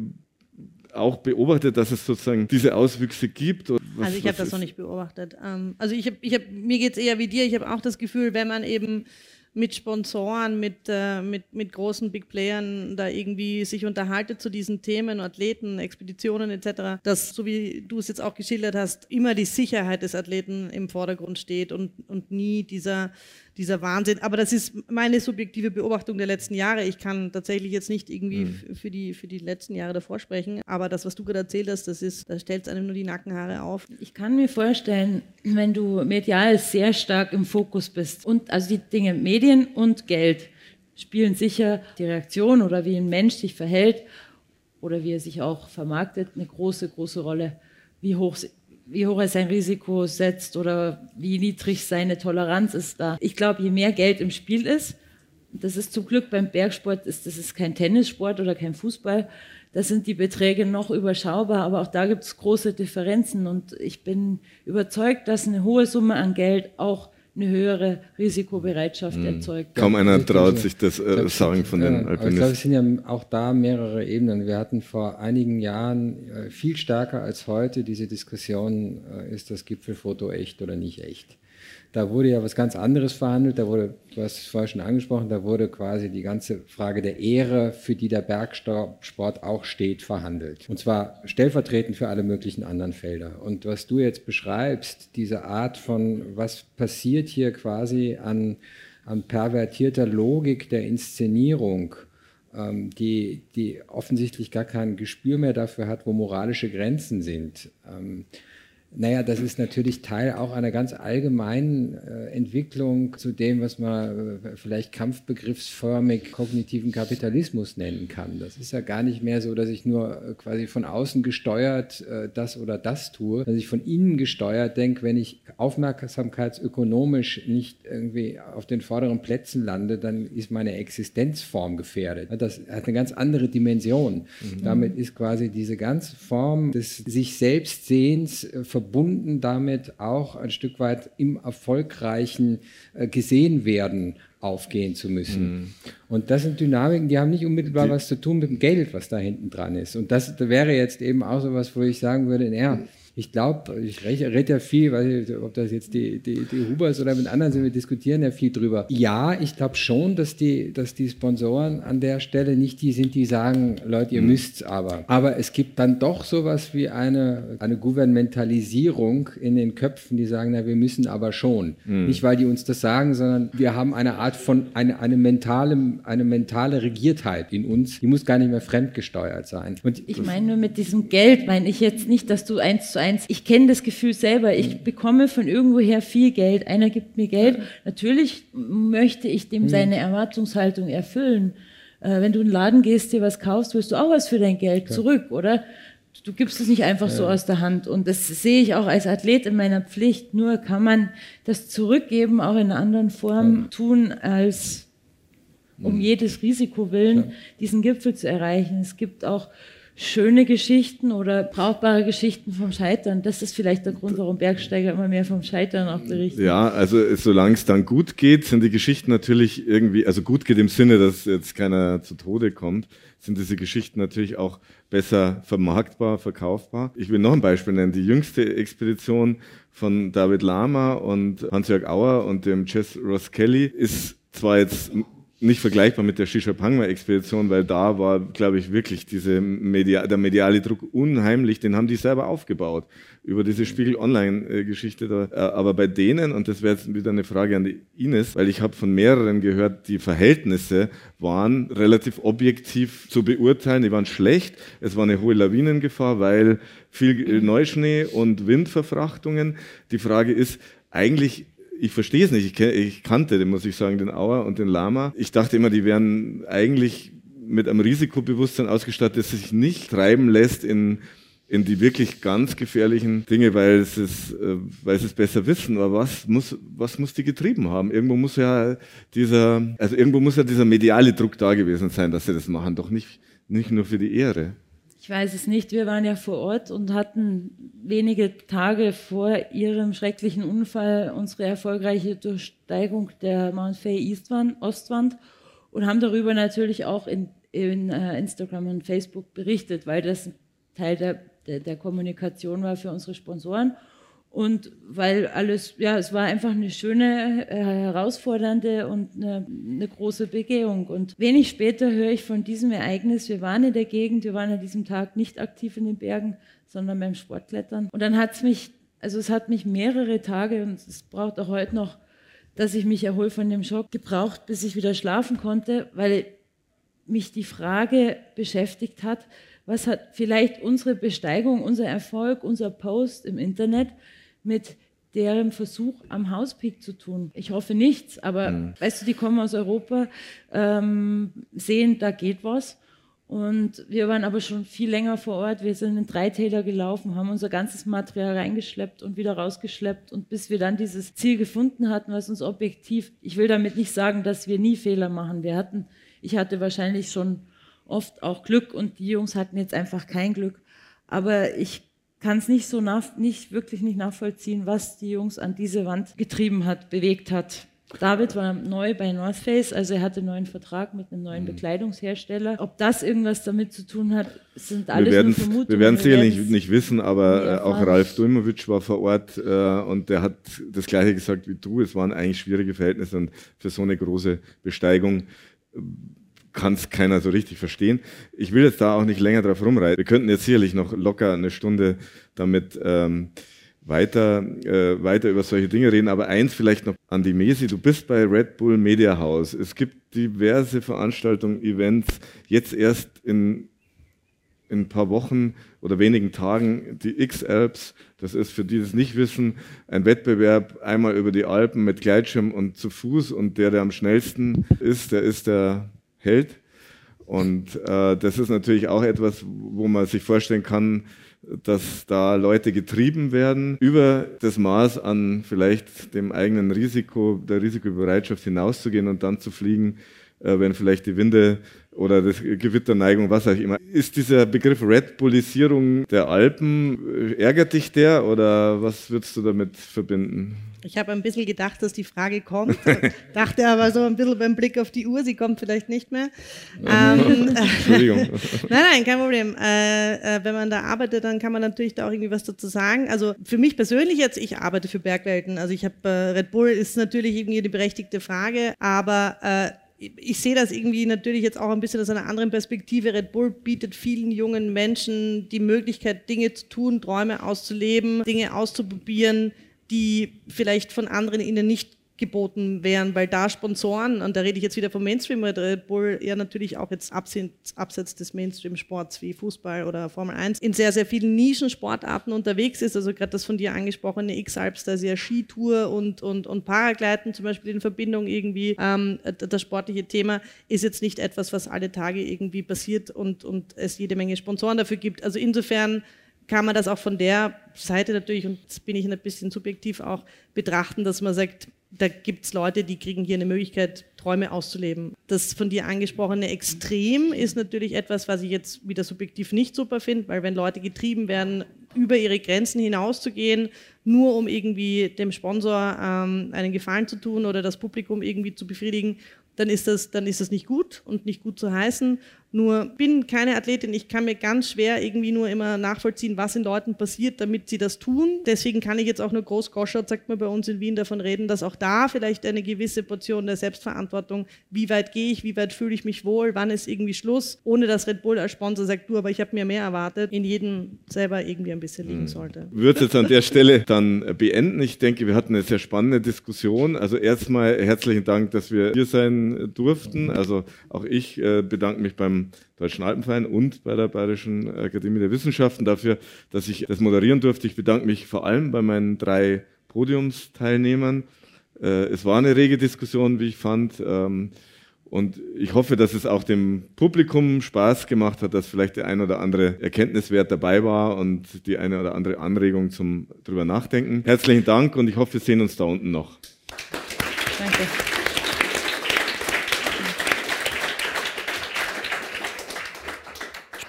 auch beobachtet, dass es sozusagen diese Auswüchse gibt? Was, also ich habe das noch nicht beobachtet. Ähm, also ich habe, ich hab, mir geht es eher wie dir. Ich habe auch das Gefühl, wenn man eben mit Sponsoren, mit, äh, mit, mit großen Big Playern da irgendwie sich unterhaltet zu diesen Themen, Athleten, Expeditionen etc., dass, so wie du es jetzt auch geschildert hast, immer die Sicherheit des Athleten im Vordergrund steht und, und nie dieser dieser Wahnsinn. Aber das ist meine subjektive Beobachtung der letzten Jahre. Ich kann tatsächlich jetzt nicht irgendwie mhm. für, die, für die letzten Jahre davor sprechen. Aber das, was du gerade erzählt hast, das ist, da stellt es einem nur die Nackenhaare auf. Ich kann mir vorstellen, wenn du medial sehr stark im Fokus bist und also die Dinge Medien und Geld spielen sicher die Reaktion oder wie ein Mensch sich verhält oder wie er sich auch vermarktet eine große, große Rolle. Wie hoch wie hoch er sein Risiko setzt oder wie niedrig seine Toleranz ist da. Ich glaube, je mehr Geld im Spiel ist, das ist zum Glück beim Bergsport, ist, das ist kein Tennissport oder kein Fußball, da sind die Beträge noch überschaubar, aber auch da gibt es große Differenzen und ich bin überzeugt, dass eine hohe Summe an Geld auch eine höhere Risikobereitschaft mhm. erzeugt. Kaum einer traut sich das äh, sagen von den Alpinisten. Ich glaube, es sind ja auch da mehrere Ebenen. Wir hatten vor einigen Jahren äh, viel stärker als heute diese Diskussion, äh, ist das Gipfelfoto echt oder nicht echt. Da wurde ja was ganz anderes verhandelt. Da wurde, du hast es vorher schon angesprochen, da wurde quasi die ganze Frage der Ehre, für die der Bergsport auch steht, verhandelt. Und zwar stellvertretend für alle möglichen anderen Felder. Und was du jetzt beschreibst, diese Art von, was passiert hier quasi an, an pervertierter Logik der Inszenierung, ähm, die, die offensichtlich gar kein Gespür mehr dafür hat, wo moralische Grenzen sind. Naja, das ist natürlich Teil auch einer ganz allgemeinen äh, Entwicklung zu dem, was man äh, vielleicht kampfbegriffsförmig kognitiven Kapitalismus nennen kann. Das ist ja gar nicht mehr so, dass ich nur äh, quasi von außen gesteuert äh, das oder das tue, dass ich von innen gesteuert denke, wenn ich aufmerksamkeitsökonomisch nicht irgendwie auf den vorderen Plätzen lande, dann ist meine Existenzform gefährdet. Das hat eine ganz andere Dimension. Mhm. Damit ist quasi diese ganze Form des sich selbst Sehens äh, verbunden damit auch ein Stück weit im erfolgreichen äh, gesehen werden aufgehen zu müssen. Mhm. Und das sind Dynamiken, die haben nicht unmittelbar was zu tun mit dem Geld, was da hinten dran ist. Und das, das wäre jetzt eben auch so was, wo ich sagen würde, ja, Ich glaube, ich rede ja viel, weiß ich, ob das jetzt die, die, die Hubers oder mit anderen sind, wir diskutieren ja viel drüber. Ja, ich glaube schon, dass die, dass die Sponsoren an der Stelle nicht die sind, die sagen, Leute, ihr mhm. müsst's aber. Aber es gibt dann doch sowas wie eine, eine Gouvernementalisierung in den Köpfen, die sagen, na, wir müssen aber schon. Mhm. Nicht, weil die uns das sagen, sondern wir haben eine Art von, eine, eine, mentale, eine mentale Regiertheit in uns, die muss gar nicht mehr fremdgesteuert sein. Und ich meine nur mit diesem Geld, meine ich jetzt nicht, dass du eins zu eins, ich kenne das Gefühl selber, ich bekomme von irgendwoher viel Geld, einer gibt mir Geld, natürlich möchte ich dem hm. seine Erwartungshaltung erfüllen. Äh, wenn du in den Laden gehst, dir was kaufst, willst du auch was für dein Geld zurück, oder? Du gibst es nicht einfach so aus der Hand. Und das sehe ich auch als Athlet in meiner Pflicht. Nur kann man das Zurückgeben auch in einer anderen Form tun, als um hm. jedes Risiko willen, diesen Gipfel zu erreichen. Es gibt auch schöne Geschichten oder brauchbare Geschichten vom Scheitern. Das ist vielleicht der Grund, warum Bergsteiger immer mehr vom Scheitern auch berichten. Ja, also solange es dann gut geht, sind die Geschichten natürlich irgendwie, also gut geht im Sinne, dass jetzt keiner zu Tode kommt, sind diese Geschichten natürlich auch besser vermarktbar, verkaufbar. Ich will noch ein Beispiel nennen. Die jüngste Expedition von David Lama und Hans-Jörg Auer und dem Jess Ross Kelly ist zwar jetzt nicht vergleichbar mit der Shishapangma-Expedition, weil da war, glaube ich, wirklich diese Media der mediale Druck unheimlich. Den haben die selber aufgebaut über diese Spiegel-Online-Geschichte. Da. Äh, aber bei denen, und das wäre jetzt wieder eine Frage an die Ines, weil ich habe von mehreren gehört, die Verhältnisse waren relativ objektiv zu beurteilen. Die waren schlecht. Es war eine hohe Lawinengefahr, weil viel Neuschnee und Windverfrachtungen. Die Frage ist, eigentlich ich verstehe es nicht. Ich, ich kannte, den muss ich sagen, den Auer und den Lama. Ich dachte immer, die wären eigentlich mit einem Risikobewusstsein ausgestattet, das sich nicht treiben lässt in, in die wirklich ganz gefährlichen Dinge, weil es, ist, äh, weil sie es besser wissen. Aber was muss, was muss die getrieben haben? Irgendwo muss ja dieser, also irgendwo muss ja dieser mediale Druck da gewesen sein, dass sie das machen. Doch nicht, nicht nur für die Ehre. Ich weiß es nicht. Wir waren ja vor Ort und hatten wenige Tage vor ihrem schrecklichen Unfall unsere erfolgreiche Durchsteigung der Mount Fay Ostwand und haben darüber natürlich auch in, in uh, Instagram und Facebook berichtet, weil das Teil der, der, der Kommunikation war für unsere Sponsoren. Und weil alles, ja, es war einfach eine schöne, äh, herausfordernde und eine, eine, große Begehung. Und wenig später höre ich von diesem Ereignis, wir waren in der Gegend, wir waren an diesem Tag nicht aktiv in den Bergen, sondern beim Sportklettern. Und dann hat es mich, also es hat mich mehrere Tage und es braucht auch heute noch, dass ich mich erhole von dem Schock, gebraucht, bis ich wieder schlafen konnte, weil mich die Frage beschäftigt hat, was hat vielleicht unsere Besteigung, unser Erfolg, unser Post im Internet mit deren Versuch am Hauspeak zu tun. Ich hoffe nichts, aber mhm. weißt du, die kommen aus Europa, ähm, sehen, da geht was. Und wir waren aber schon viel länger vor Ort. Wir sind in drei Täler gelaufen, haben unser ganzes Material reingeschleppt und wieder rausgeschleppt. Und bis wir dann dieses Ziel gefunden hatten, was uns objektiv, ich will damit nicht sagen, dass wir nie Fehler machen. Wir hatten, ich hatte wahrscheinlich schon oft auch Glück und die Jungs hatten jetzt einfach kein Glück. Aber ich kann es nicht so nach, nicht wirklich nicht nachvollziehen, was die Jungs an diese Wand getrieben hat, bewegt hat. David war neu bei North Face, also er hatte einen neuen Vertrag mit einem neuen mhm. Bekleidungshersteller. Ob das irgendwas damit zu tun hat, sind alles wir nur Vermutungen. Wir werden es sicherlich nicht, wissen, aber äh, auch Ralf Dulmowitsch war vor Ort äh, und der hat das Gleiche gesagt wie du. Es waren eigentlich schwierige Verhältnisse und für so eine große Besteigung kann es keiner so richtig verstehen. Ich will jetzt da auch nicht länger drauf rumreiten. Wir könnten jetzt sicherlich noch locker eine Stunde damit ähm, weiter, äh, weiter über solche Dinge reden. Aber eins vielleicht noch an die Mesi. Du bist bei Red Bull Media House. Es gibt diverse Veranstaltungen, Events. Jetzt erst in, in ein paar Wochen oder wenigen Tagen die X-Alps. Das ist für die, die es nicht wissen, ein Wettbewerb einmal über die Alpen mit Gleitschirm und zu Fuß. Und der, der am schnellsten ist, der ist der hält. Und äh, das ist natürlich auch etwas, wo man sich vorstellen kann, dass da Leute getrieben werden, über das Maß an vielleicht dem eigenen Risiko, der Risikobereitschaft hinauszugehen und dann zu fliegen, äh, wenn vielleicht die Winde oder das Gewitterneigung, was auch immer. Ist dieser Begriff Red Bullisierung der Alpen, äh, ärgert dich der oder was würdest du damit verbinden? Ich habe ein bisschen gedacht, dass die Frage kommt, dachte aber so ein bisschen beim Blick auf die Uhr, sie kommt vielleicht nicht mehr. ähm, Entschuldigung. nein, nein, kein Problem. Äh, äh, wenn man da arbeitet, dann kann man natürlich da auch irgendwie was dazu sagen. Also für mich persönlich jetzt, ich arbeite für Bergwelten. Also ich habe äh, Red Bull ist natürlich irgendwie eine berechtigte Frage, aber äh, ich sehe das irgendwie natürlich jetzt auch ein bisschen aus einer anderen Perspektive. Red Bull bietet vielen jungen Menschen die Möglichkeit, Dinge zu tun, Träume auszuleben, Dinge auszuprobieren, die vielleicht von anderen ihnen nicht geboten wären, weil da Sponsoren, und da rede ich jetzt wieder vom Mainstream, Red Bull ja natürlich auch jetzt abseits, abseits des Mainstream-Sports wie Fußball oder Formel 1 in sehr, sehr vielen Nischensportarten unterwegs ist. Also gerade das von dir angesprochene X-Alps, da ist ja Skitour und, und, und Paragleiten zum Beispiel in Verbindung irgendwie. Ähm, das sportliche Thema ist jetzt nicht etwas, was alle Tage irgendwie passiert und, und es jede Menge Sponsoren dafür gibt. Also insofern kann man das auch von der Seite natürlich, und jetzt bin ich ein bisschen subjektiv auch, betrachten, dass man sagt, da gibt es Leute, die kriegen hier eine Möglichkeit, Träume auszuleben. Das von dir angesprochene Extrem ist natürlich etwas, was ich jetzt wieder subjektiv nicht super finde, weil wenn Leute getrieben werden, über ihre Grenzen hinauszugehen, nur um irgendwie dem Sponsor ähm, einen Gefallen zu tun oder das Publikum irgendwie zu befriedigen, dann ist das, dann ist das nicht gut und nicht gut zu heißen. Nur bin keine Athletin, ich kann mir ganz schwer irgendwie nur immer nachvollziehen, was in Leuten passiert, damit sie das tun. Deswegen kann ich jetzt auch nur groß Goschert, sagt man bei uns in Wien, davon reden, dass auch da vielleicht eine gewisse Portion der Selbstverantwortung, wie weit gehe ich, wie weit fühle ich mich wohl, wann ist irgendwie Schluss, ohne dass Red Bull als Sponsor sagt, du, aber ich habe mir mehr erwartet, in jedem selber irgendwie ein bisschen liegen hm. sollte. Würde jetzt an der Stelle dann beenden. Ich denke, wir hatten eine sehr spannende Diskussion. Also erstmal herzlichen Dank, dass wir hier sein durften. Also auch ich äh, bedanke mich beim Deutschen Alpenverein und bei der Bayerischen Akademie der Wissenschaften dafür, dass ich das moderieren durfte. Ich bedanke mich vor allem bei meinen drei Podiumsteilnehmern. Äh, es war eine rege Diskussion, wie ich fand. Ähm, und ich hoffe, dass es auch dem Publikum Spaß gemacht hat, dass vielleicht der ein oder andere Erkenntniswert dabei war und die eine oder andere Anregung zum drüber nachdenken. Herzlichen Dank und ich hoffe, wir sehen uns da unten noch. Danke.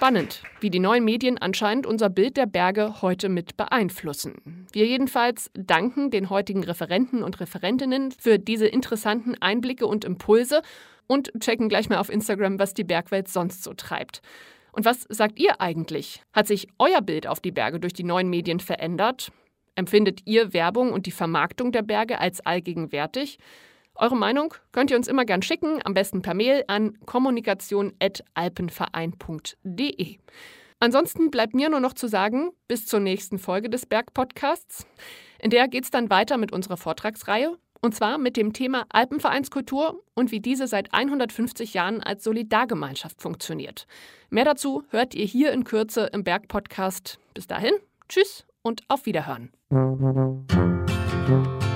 Spannend, wie die neuen Medien anscheinend unser Bild der Berge heute mit beeinflussen. Wir jedenfalls danken den heutigen Referenten und Referentinnen für diese interessanten Einblicke und Impulse und checken gleich mal auf Instagram, was die Bergwelt sonst so treibt. Und was sagt ihr eigentlich? Hat sich euer Bild auf die Berge durch die neuen Medien verändert? Empfindet ihr Werbung und die Vermarktung der Berge als allgegenwärtig? Eure Meinung könnt ihr uns immer gern schicken, am besten per Mail an kommunikation.alpenverein.de. Ansonsten bleibt mir nur noch zu sagen, bis zur nächsten Folge des Berg-Podcasts. In der geht es dann weiter mit unserer Vortragsreihe und zwar mit dem Thema Alpenvereinskultur und wie diese seit 150 Jahren als Solidargemeinschaft funktioniert. Mehr dazu hört ihr hier in Kürze im Berg-Podcast. Bis dahin, tschüss und auf Wiederhören.